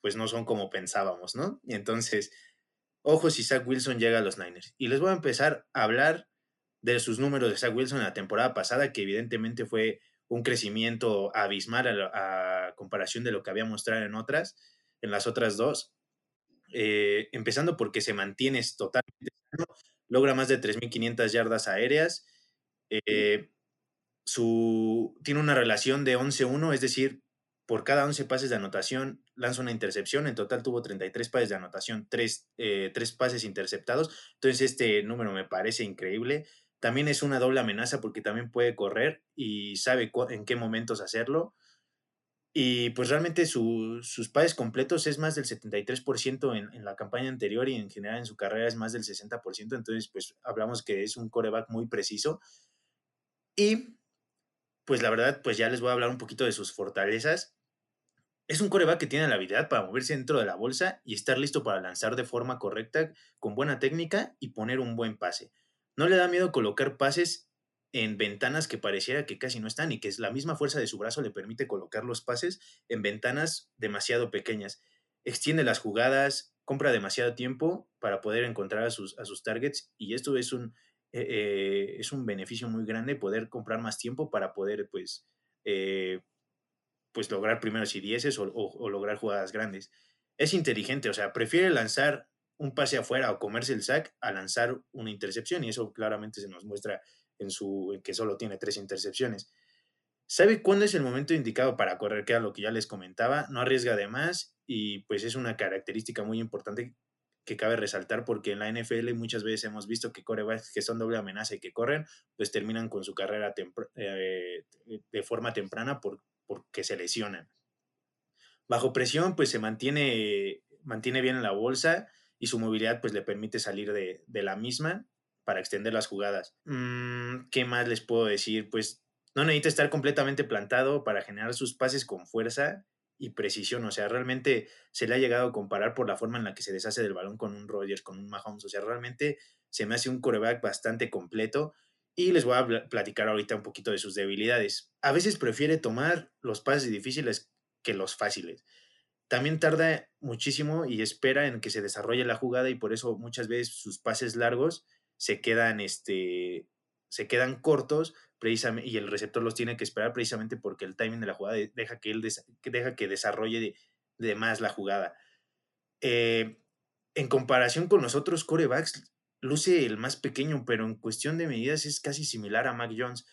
pues no son como pensábamos, ¿no? Entonces, ojo si Zach Wilson llega a los Niners. Y les voy a empezar a hablar de sus números de Zach Wilson en la temporada pasada, que evidentemente fue un crecimiento abismal a, comparación de lo que había mostrado en otras, en las otras dos. Eh, empezando porque se mantiene totalmente logra más de 3.500 yardas aéreas, eh, su, tiene una relación de 11-1, es decir, por cada 11 pases de anotación lanza una intercepción. En total tuvo 33 pases de anotación, 3, eh, pases interceptados. Entonces este número me parece increíble. También es una doble amenaza porque también puede correr y sabe en qué momentos hacerlo. Y pues realmente sus pases completos es más del 73% en, en, la campaña anterior y en general en su carrera es más del 60%. Entonces pues hablamos que es un coreback muy preciso. Y pues la verdad, pues ya les voy a hablar un poquito de sus fortalezas. Es un coreback que tiene la habilidad para moverse dentro de la bolsa y estar listo para lanzar de forma correcta, con buena técnica y poner un buen pase. No le da miedo colocar pases en ventanas que pareciera que casi no están y que la misma fuerza de su brazo le permite colocar los pases en ventanas demasiado pequeñas. Extiende las jugadas, compra demasiado tiempo para poder encontrar a sus, a sus targets y esto es un, eh, eh, es un beneficio muy grande poder comprar más tiempo para poder, pues, eh, pues lograr primeros y dieces o, lograr jugadas grandes. Es inteligente, o sea, prefiere lanzar un pase afuera o comerse el sack a lanzar una intercepción y eso claramente se nos muestra en su que solo tiene tres intercepciones. Sabe cuándo es el momento indicado para correr, que era lo que ya les comentaba, no arriesga de más y pues es una característica muy importante que cabe resaltar porque en la NFL muchas veces hemos visto que corebacks que son doble amenaza y que corren, pues terminan con su carrera eh, de forma temprana por, porque se lesionan. Bajo presión, pues se mantiene, mantiene bien en la bolsa y su movilidad pues le permite salir de, la misma para extender las jugadas. Mm, ¿Qué más les puedo decir? Pues no necesita estar completamente plantado para generar sus pases con fuerza y precisión. O sea, realmente se le ha llegado a comparar por la forma en la que se deshace del balón con un Rogers, con un Mahomes. O sea, realmente se me hace un coreback bastante completo. Y les voy a platicar ahorita un poquito de sus debilidades. A veces prefiere tomar los pases difíciles que los fáciles. También tarda muchísimo y espera en que se desarrolle la jugada y por eso muchas veces sus pases largos se quedan, este, se quedan cortos precisamente, y el receptor los tiene que esperar precisamente porque el timing de la jugada deja que él deja que desarrolle de, más la jugada. Eh, en comparación con los otros corebacks, luce el más pequeño, pero en cuestión de medidas es casi similar a Mac Jones.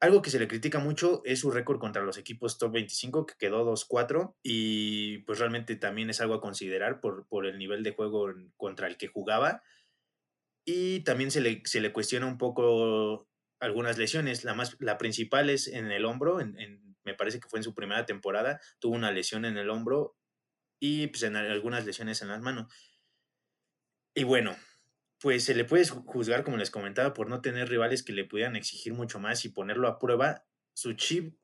Algo que se le critica mucho es su récord contra los equipos top 25, que quedó 2-4, y pues realmente también es algo a considerar por, por el nivel de juego contra el que jugaba. Y también se le, se le cuestiona un poco algunas lesiones. La, más, la principal es en el hombro, en, me parece que fue en su primera temporada, tuvo una lesión en el hombro y pues en algunas lesiones en las manos. Y bueno, pues se le puede juzgar, como les comentaba, por no tener rivales que le pudieran exigir mucho más y ponerlo a prueba. Su chip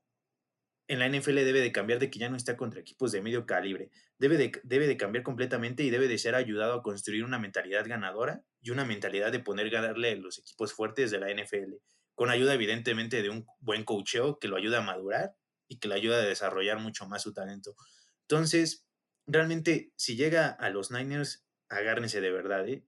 en la NFL debe de cambiar de que ya no está contra equipos de medio calibre. Debe de, debe de cambiar completamente y debe de ser ayudado a construir una mentalidad ganadora y una mentalidad de poner ganarle los equipos fuertes de la NFL con ayuda evidentemente de un buen coacheo que lo ayuda a madurar y que le ayuda a desarrollar mucho más su talento. Entonces, realmente, si llega a los Niners, agárrense de verdad, ¿eh?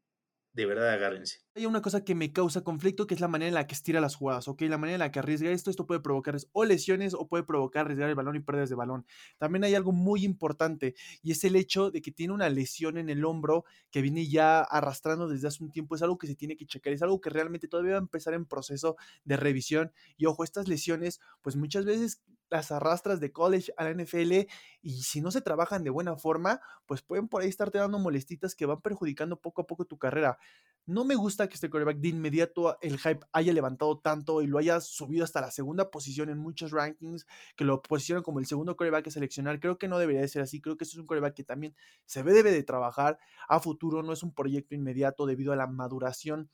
De verdad agárrense. Hay una cosa que me causa conflicto, que es la manera en la que estira las jugadas, ¿ok? La manera en la que arriesga esto, esto puede provocar o lesiones o puede provocar arriesgar el balón y pérdidas de balón. También hay algo muy importante y es el hecho de que tiene una lesión en el hombro que viene ya arrastrando desde hace un tiempo. Es algo que se tiene que checar, es algo que realmente todavía va a empezar en proceso de revisión. Y ojo, estas lesiones, pues muchas veces las arrastras de college a la NFL y si no se trabajan de buena forma, pues pueden por ahí estarte dando molestitas que van perjudicando poco a poco tu carrera. No me gusta que este quarterback de inmediato el hype haya levantado tanto y lo haya subido hasta la segunda posición en muchos rankings, que lo posicionan como el segundo quarterback a seleccionar. Creo que no debería de ser así. Creo que este es un quarterback que también se debe de trabajar a futuro. No es un proyecto inmediato debido a la maduración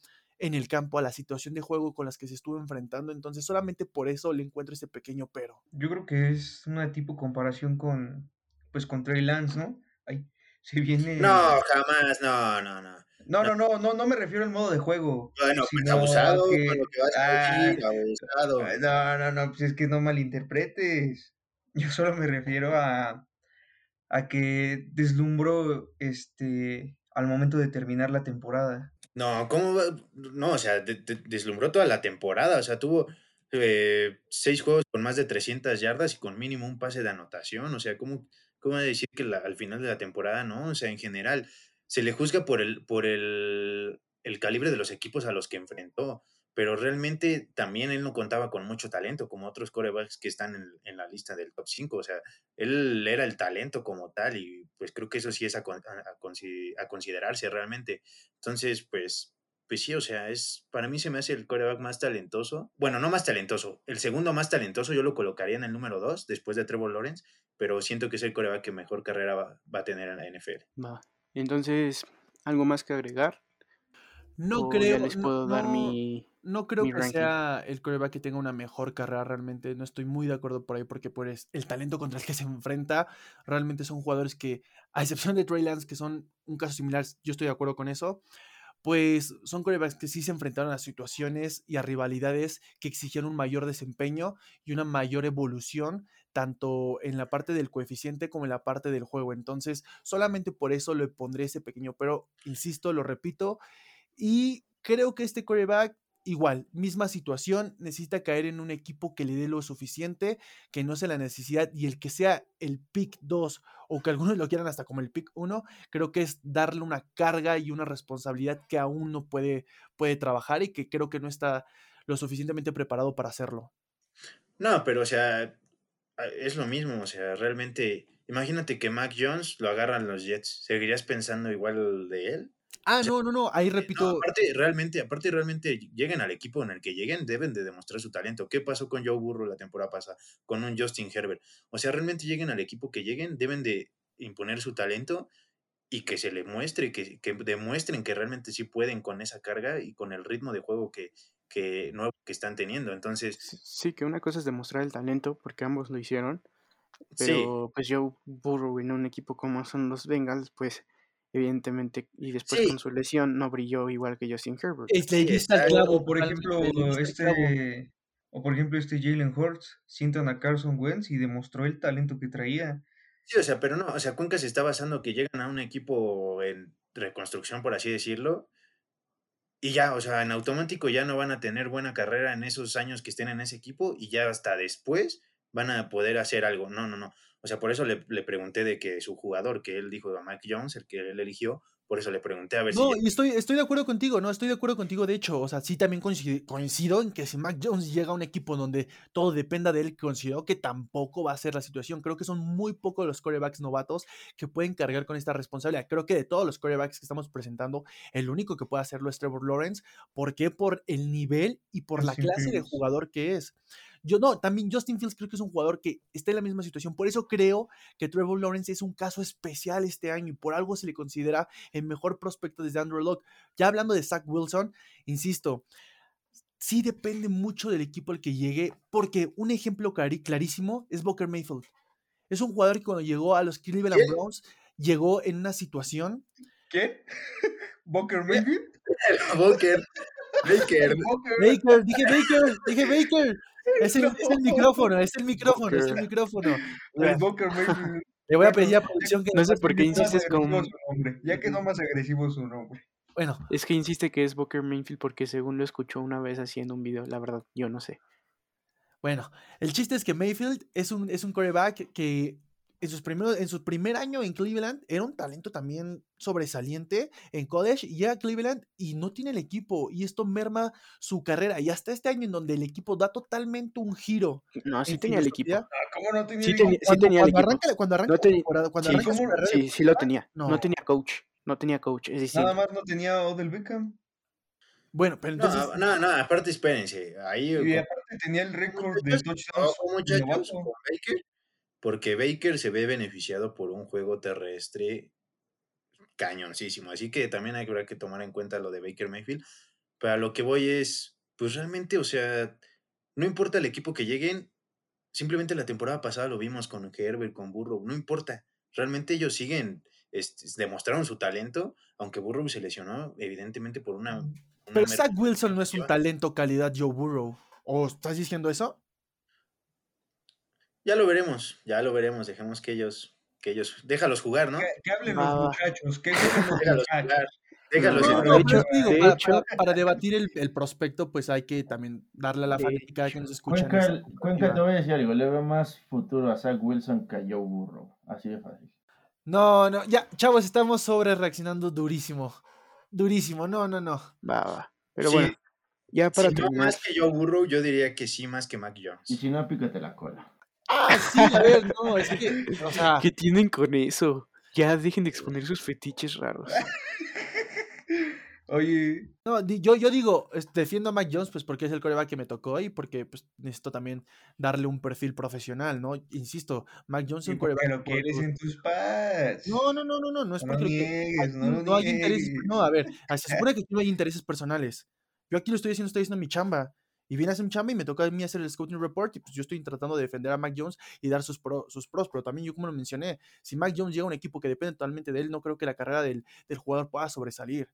en el campo, a la situación de juego con las que se estuvo enfrentando. Entonces, solamente por eso le encuentro ese pequeño pero. Yo creo que es una tipo comparación con, pues, con Trey Lance, ¿no? Ay, [LAUGHS] si viene... No, jamás, no, no, no. No, no, no, no, no me refiero al modo de juego. Bueno, pues abusado, que, lo que vas a decir, abusado. No, no, no, pues es que no malinterpretes. [LAUGHS] Yo solo me refiero a, a que deslumbró este al momento de terminar la temporada. No, ¿cómo? No, o sea, deslumbró toda la temporada. O sea, tuvo eh, seis juegos con más de 300 yardas y con mínimo un pase de anotación. O sea, ¿cómo, cómo decir que al final de la temporada no? O sea, en general, se le juzga por el, por el, el calibre de los equipos a los que enfrentó pero realmente también él no contaba con mucho talento, como otros corebacks que están en, la lista del top 5. O sea, él era el talento como tal, y pues creo que eso sí es a, a, considerarse realmente. Entonces, pues, pues sí, o sea, es para mí se me hace el coreback más talentoso. Bueno, no más talentoso, el segundo más talentoso yo lo colocaría en el número 2, después de Trevor Lawrence, pero siento que es el coreback que mejor carrera va, va a tener en la NFL. Va. Entonces, ¿algo más que agregar? No creo. les puedo no, dar mi. No creo que sea el coreback que tenga una mejor carrera realmente. No estoy muy de acuerdo por ahí porque pues el talento contra el que se enfrenta realmente son jugadores que, a excepción de Trey Lance, que son un caso similar, yo estoy de acuerdo con eso. Pues son corebacks que sí se enfrentaron a situaciones y a rivalidades que exigían un mayor desempeño y una mayor evolución, tanto en la parte del coeficiente como en la parte del juego. Entonces, solamente por eso le pondré ese pequeño, pero insisto, lo repito, y creo que este coreback, igual, misma situación, necesita caer en un equipo que le dé lo suficiente, que no sea la necesidad y el que sea el pick 2 o que algunos lo quieran hasta como el pick 1, creo que es darle una carga y una responsabilidad que aún no puede, puede trabajar y que creo que no está lo suficientemente preparado para hacerlo. No, pero o sea, es lo mismo, o sea, realmente imagínate que Mac Jones lo agarran los Jets. ¿Seguirías pensando igual de él? Ah, no, no, no, ahí No, repito. aparte, realmente, aparte, realmente, lleguen al equipo en el que lleguen, deben de demostrar su talento. ¿Qué pasó con Joe Burrow la temporada pasada? Con un Justin Herbert. O sea, realmente lleguen al equipo que lleguen, deben de imponer su talento y que se le muestre, que, que demuestren que realmente sí pueden con esa carga y con el ritmo de juego que, que nuevo que están teniendo. Entonces, Sí, sí, que una cosa es demostrar el talento, porque ambos lo hicieron, sí, pero pues Joe Burrow en un equipo como son los Bengals, pues evidentemente, y después sí, con su lesión no brilló igual que Justin Herbert. Es, le sí, exacto. clavo, O por ejemplo, este, o por ejemplo, este Jalen Hurts, sientan a Carson Wentz y demostró el talento que traía. Sí, o sea, pero no, o sea, Cuenca se está basando que llegan a un equipo en reconstrucción, por así decirlo, y ya, o sea, en automático ya no van a tener buena carrera en esos años que estén en ese equipo y ya hasta después van a poder hacer algo. No, no, no. O sea, por eso le, le pregunté de que su jugador, que él dijo a Mike Jones, el que él eligió, por eso le pregunté a ver No, si... y estoy, estoy de acuerdo contigo, no, estoy de acuerdo contigo, de hecho, o sea, sí también coincido, coincido en que si Mac Jones llega a un equipo donde todo dependa de él, considero que tampoco va a ser la situación. Creo que son muy pocos los corebacks novatos que pueden cargar con esta responsabilidad. Creo que de todos los corebacks que estamos presentando, el único que puede hacerlo es Trevor Lawrence. ¿Por qué? Por el nivel y por la clase de jugador que es. Yo no, también Justin Fields creo que es un jugador que está en la misma situación. Por eso creo que Trevor Lawrence es un caso especial este año y por algo se le considera el mejor prospecto desde Andrew Locke. Ya hablando de Zach Wilson, insisto, sí depende mucho del equipo al que llegue, porque un ejemplo clarísimo es Booker Mayfield. Es un jugador que cuando llegó a los Cleveland ¿Qué? Browns llegó en una situación. ¿Qué? [LAUGHS] ¿Booker Mayfield? [LAUGHS] Baker, [LAUGHS] Baker. Baker, dije Baker, dije Baker. Es el, es el [LAUGHS] micrófono, es el micrófono, es el micrófono. El Booker Mayfield. [LAUGHS] Le voy a pedir a producción que No sé por qué insistes con... agresivo su nombre. Ya quedó más agresivo su nombre. Bueno, Es que insiste que es Booker Mayfield porque según lo escuchó una vez haciendo un video, la verdad, yo no sé. Bueno, el chiste es que Mayfield es un, es un quarterback que en, sus primeros, en su primer año en Cleveland era un talento también sobresaliente en college y llega a Cleveland y no tiene el equipo y esto merma su carrera y hasta este año en donde el equipo da totalmente un giro No, sí en tenía el equipo. Ah, ¿Cómo no tenía Sí, equipo? sí Cuando, tenía el cuando equipo. arranca, cuando arranca No tenía- cuando Sí, arranca Sí, sí lo tenía. no. No tenía coach. No tenía coach. Es decir, Nada más no tenía a Odell Beckham. Bueno, pero entonces no, no, aparte espérense, ahí Y aparte tenía el récord de touchdowns. muchachos, con Baker, porque Baker se ve beneficiado por un juego terrestre cañoncísimo, así que también hay que- habrá que tomar en cuenta lo de Baker Mayfield, pero a lo que voy es, pues realmente, o sea, no importa el equipo que lleguen, simplemente la temporada pasada lo vimos con Herbert, con Burrow, no importa, realmente ellos siguen, este, demostraron su talento, aunque Burrow se lesionó, evidentemente por una... una pero Zach Wilson no es un talento calidad Joe Burrow. ¿O estás diciendo eso? Ya lo veremos, ya lo veremos, dejemos que ellos, que ellos, déjalos jugar, ¿no? Que, que hablen los va. muchachos. Que Déjalos jugar, déjalos No, No, hecho- digo, de para, hecho- para- para [LAUGHS] debatir el, el prospecto, pues hay que también darle a la fanática que nos escucha. en Cuenca, Cuenca, te voy a decir algo. Le veo más futuro a Zach Wilson que a Joe Burrow. Así de fácil. No, no, ya, chavos, estamos sobre reaccionando durísimo. Durísimo, no, no, no. va, va. Pero Sí, bueno, ya para si no terminar. más que Joe Burrow, yo diría que sí más que Mac Y Jones. si no, pícate la cola. Ah, sí, a ver, no, es que, [LAUGHS] o sea, ¿Qué tienen con eso? Ya dejen de exponer sus fetiches raros. [LAUGHS] Oye, no, yo, yo digo, defiendo a Mac Jones, pues porque es el coreback que me tocó y porque pues, necesito también darle un perfil profesional, ¿no? Insisto, Mac Jones es y un coreback. por- quieres por- en tus pads. No, no, no, no, no, no es porque niegues, no no hay intereses. No, a ver, ah, se [LAUGHS] supone que aquí no hay intereses personales. Yo aquí lo estoy haciendo, estoy haciendo mi chamba. Y viene a hacer mi chamba y me toca a mí hacer el scouting report y pues yo estoy tratando de defender a Mac Jones y dar sus, pro- sus pros, pero también yo como lo mencioné, si Mac Jones llega a un equipo que depende totalmente de él, no creo que la carrera del, del jugador pueda sobresalir.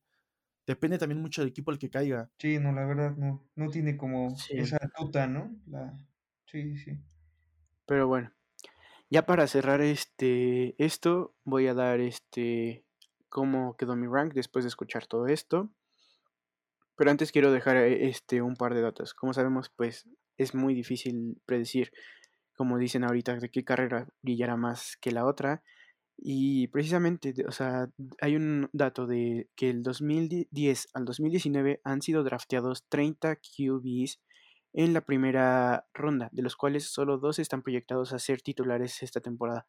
Depende también mucho del equipo al que caiga. Sí, no, la verdad, no. No tiene como Sí. esa tuta, ¿no? La... Sí, sí. Pero bueno, ya para cerrar este esto, voy a dar este cómo quedó mi rank después de escuchar todo esto. Pero antes quiero dejar eh, este un par de datos. Como sabemos, pues es muy difícil predecir, como dicen ahorita, de qué carrera brillará más que la otra. Y precisamente, o sea, hay un dato de que el 2010 al 2019 han sido drafteados 30 QBs en la primera ronda, de los cuales solo dos están proyectados a ser titulares esta temporada.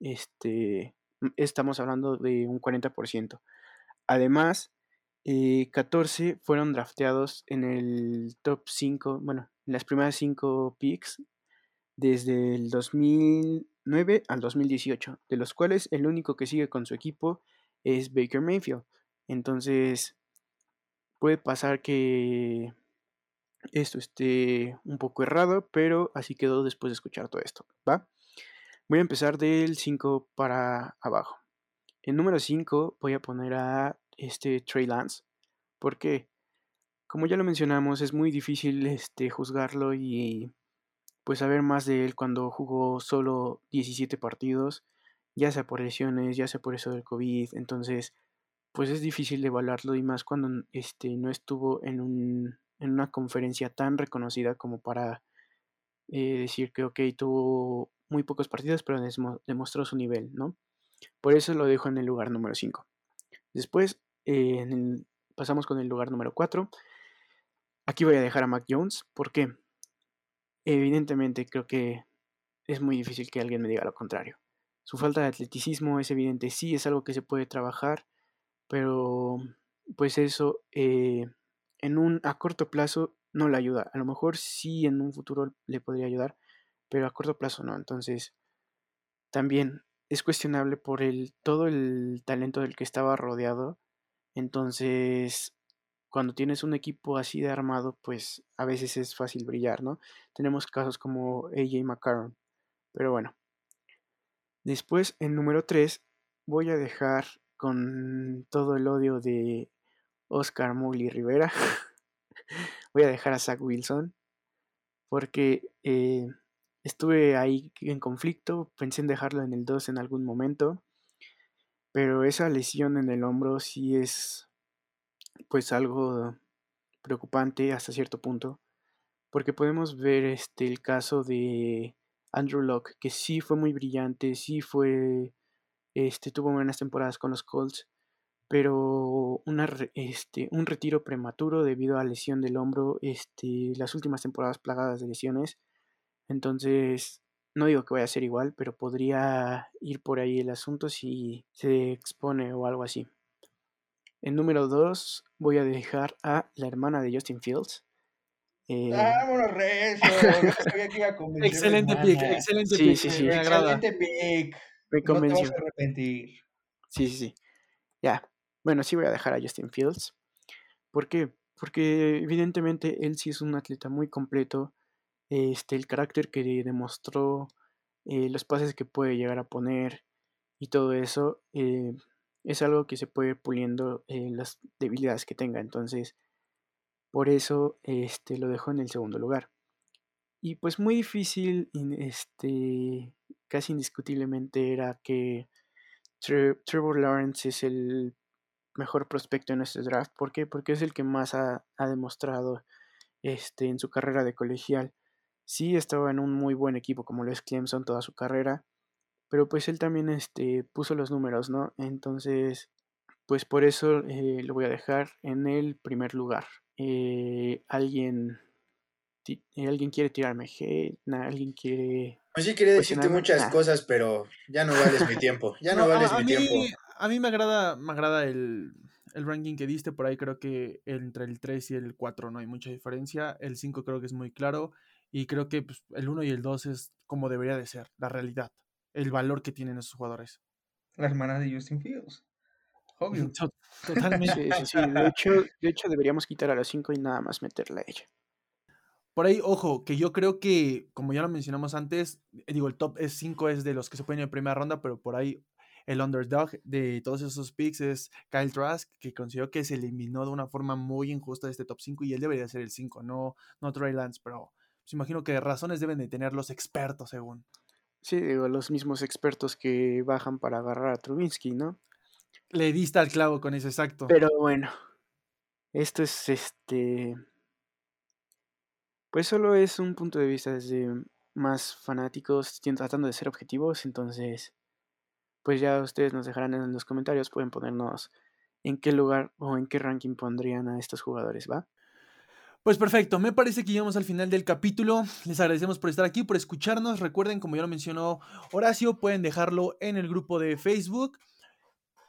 este, estamos hablando de un 40%. Además, 14 eh, fueron drafteados en el top 5, bueno, en las primeras 5 picks desde el 2009 al 2018, de los cuales el único que sigue con su equipo es Baker Mayfield. Entonces, puede pasar que esto esté un poco errado, pero así quedó después de escuchar todo esto, ¿va? Voy a empezar del 5 para abajo. En número 5 voy a poner a este Trey Lance. porque Como ya lo mencionamos, es muy difícil este, juzgarlo y pues saber más de él cuando jugó solo 17 partidos, ya sea por lesiones, ya sea por eso del COVID, entonces pues es difícil evaluarlo y más cuando este, no estuvo en, un, en una conferencia tan reconocida como para eh, decir que ok, tuvo muy pocos partidos, pero demostró su nivel, ¿no? Por eso lo dejo en el lugar número 5. Después pasamos con el lugar número 4. Aquí voy a dejar a Mac Jones. ¿Por qué? Evidentemente creo que es muy difícil que alguien me diga lo contrario. Su falta de atleticismo es evidente, sí, es algo que se puede trabajar, pero pues eso eh, en un, a corto plazo no le ayuda. A lo mejor sí en un futuro le podría ayudar, pero a corto plazo no. Entonces, también es cuestionable por el, todo el talento del que estaba rodeado. Entonces, cuando tienes un equipo así de armado, pues a veces es fácil brillar, ¿no? Tenemos casos como AJ McCarron. Pero bueno. Después, en número 3, voy a dejar con todo el odio de Oscar Mowgli Rivera. [LAUGHS] voy a dejar a Zach Wilson. Porque eh, Estuve ahí en conflicto, pensé en dejarlo en el 2 en algún momento, pero esa lesión en el hombro sí es pues algo preocupante hasta cierto punto, porque podemos ver este el caso de Andrew Locke, que sí fue muy brillante, sí fue este tuvo buenas temporadas con los Colts, pero una, este, un retiro prematuro debido a lesión del hombro, este, las últimas temporadas plagadas de lesiones, entonces, no digo que vaya a ser igual, pero podría ir por ahí el asunto si se expone o algo así. En número 2 voy a dejar a la hermana de Justin Fields. Eh, ¡Vámonos, [LAUGHS] Rezo! excelente pick, excelente pick. Sí, sí. Me. Excelente pick. Me convenció. No te vas a arrepentir. Sí, sí, sí. Ya. Bueno, sí voy a dejar a Justin Fields. ¿Por qué? Porque evidentemente él sí es un atleta muy completo este, el carácter que demostró, eh, los pases que puede llegar a poner y todo eso, eh, es algo que se puede ir puliendo eh, las debilidades que tenga. Entonces, por eso este, lo dejo en el segundo lugar. Y pues muy difícil, este, casi indiscutiblemente era que Trevor Lawrence es el mejor prospecto en este draft. ¿Por qué? Porque es el que más ha, ha demostrado este, en su carrera de colegial sí estaba en un muy buen equipo como lo es Clemson toda su carrera, pero pues él también este, puso los números, ¿no? Entonces, pues por eso eh, lo voy a dejar en el primer lugar. Eh, alguien, eh, alguien quiere tirarme hate, alguien quiere... Pues sí, quería decirte muchas cosas, pero ya no vales mi tiempo, ya no, vales mi tiempo. A mí me agrada, me agrada el, el ranking que diste, por ahí creo que entre el 3 y el 4 no hay mucha diferencia, el 5 creo que es muy claro, y creo que pues, el 1 y el 2 es como debería de ser, la realidad, el valor que tienen esos jugadores. La hermana de Justin Fields. Obvio. [LAUGHS] [LAUGHS] Totalmente. Sí, De, hecho, de hecho, deberíamos quitar a las 5 y nada más meterla a ella. Por ahí, ojo, que yo creo que, como ya lo mencionamos antes, eh, digo, el top 5 es de los que se pueden ir en primera ronda, pero por ahí el underdog de todos esos picks es Kyle Trask, que considero que se eliminó de una forma muy injusta de este top 5 y él debería ser el 5, no, no Trey Lance, pero pues imagino que razones deben de tener los expertos, según. Sí, digo, los mismos expertos que bajan para agarrar a Trubinsky, ¿no? Le diste al clavo con eso, exacto. Pero bueno, esto es este. Pues solo es un punto de vista desde más fanáticos, tratando de ser objetivos, entonces. Pues ya ustedes nos dejarán en los comentarios, pueden ponernos en qué lugar o en qué ranking pondrían a estos jugadores, ¿va? Pues perfecto, me parece que llegamos al final del capítulo. Les agradecemos por estar aquí, por escucharnos. Recuerden, como ya lo mencionó Horacio, pueden dejarlo en el grupo de Facebook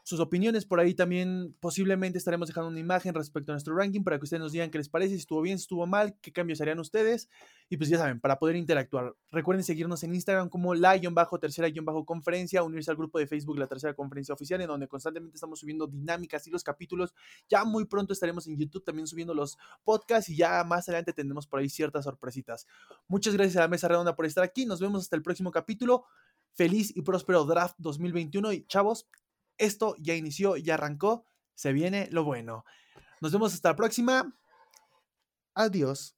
sus opiniones por ahí también posiblemente estaremos dejando una imagen respecto a nuestro ranking para que ustedes nos digan qué les parece, si estuvo bien, si estuvo mal, qué cambios harían ustedes y pues ya saben, para poder interactuar. Recuerden seguirnos en Instagram como la-tercera-conferencia, unirse al grupo de Facebook La Tercera Conferencia Oficial en donde constantemente estamos subiendo dinámicas y los capítulos. Ya muy pronto estaremos en YouTube también subiendo los podcasts y ya más adelante tendremos por ahí ciertas sorpresitas. Muchas gracias a la mesa redonda por estar aquí. Nos vemos hasta el próximo capítulo. Feliz y próspero draft 2021 y chavos, esto ya inició, ya arrancó, se viene lo bueno. Nos vemos hasta la próxima. Adiós.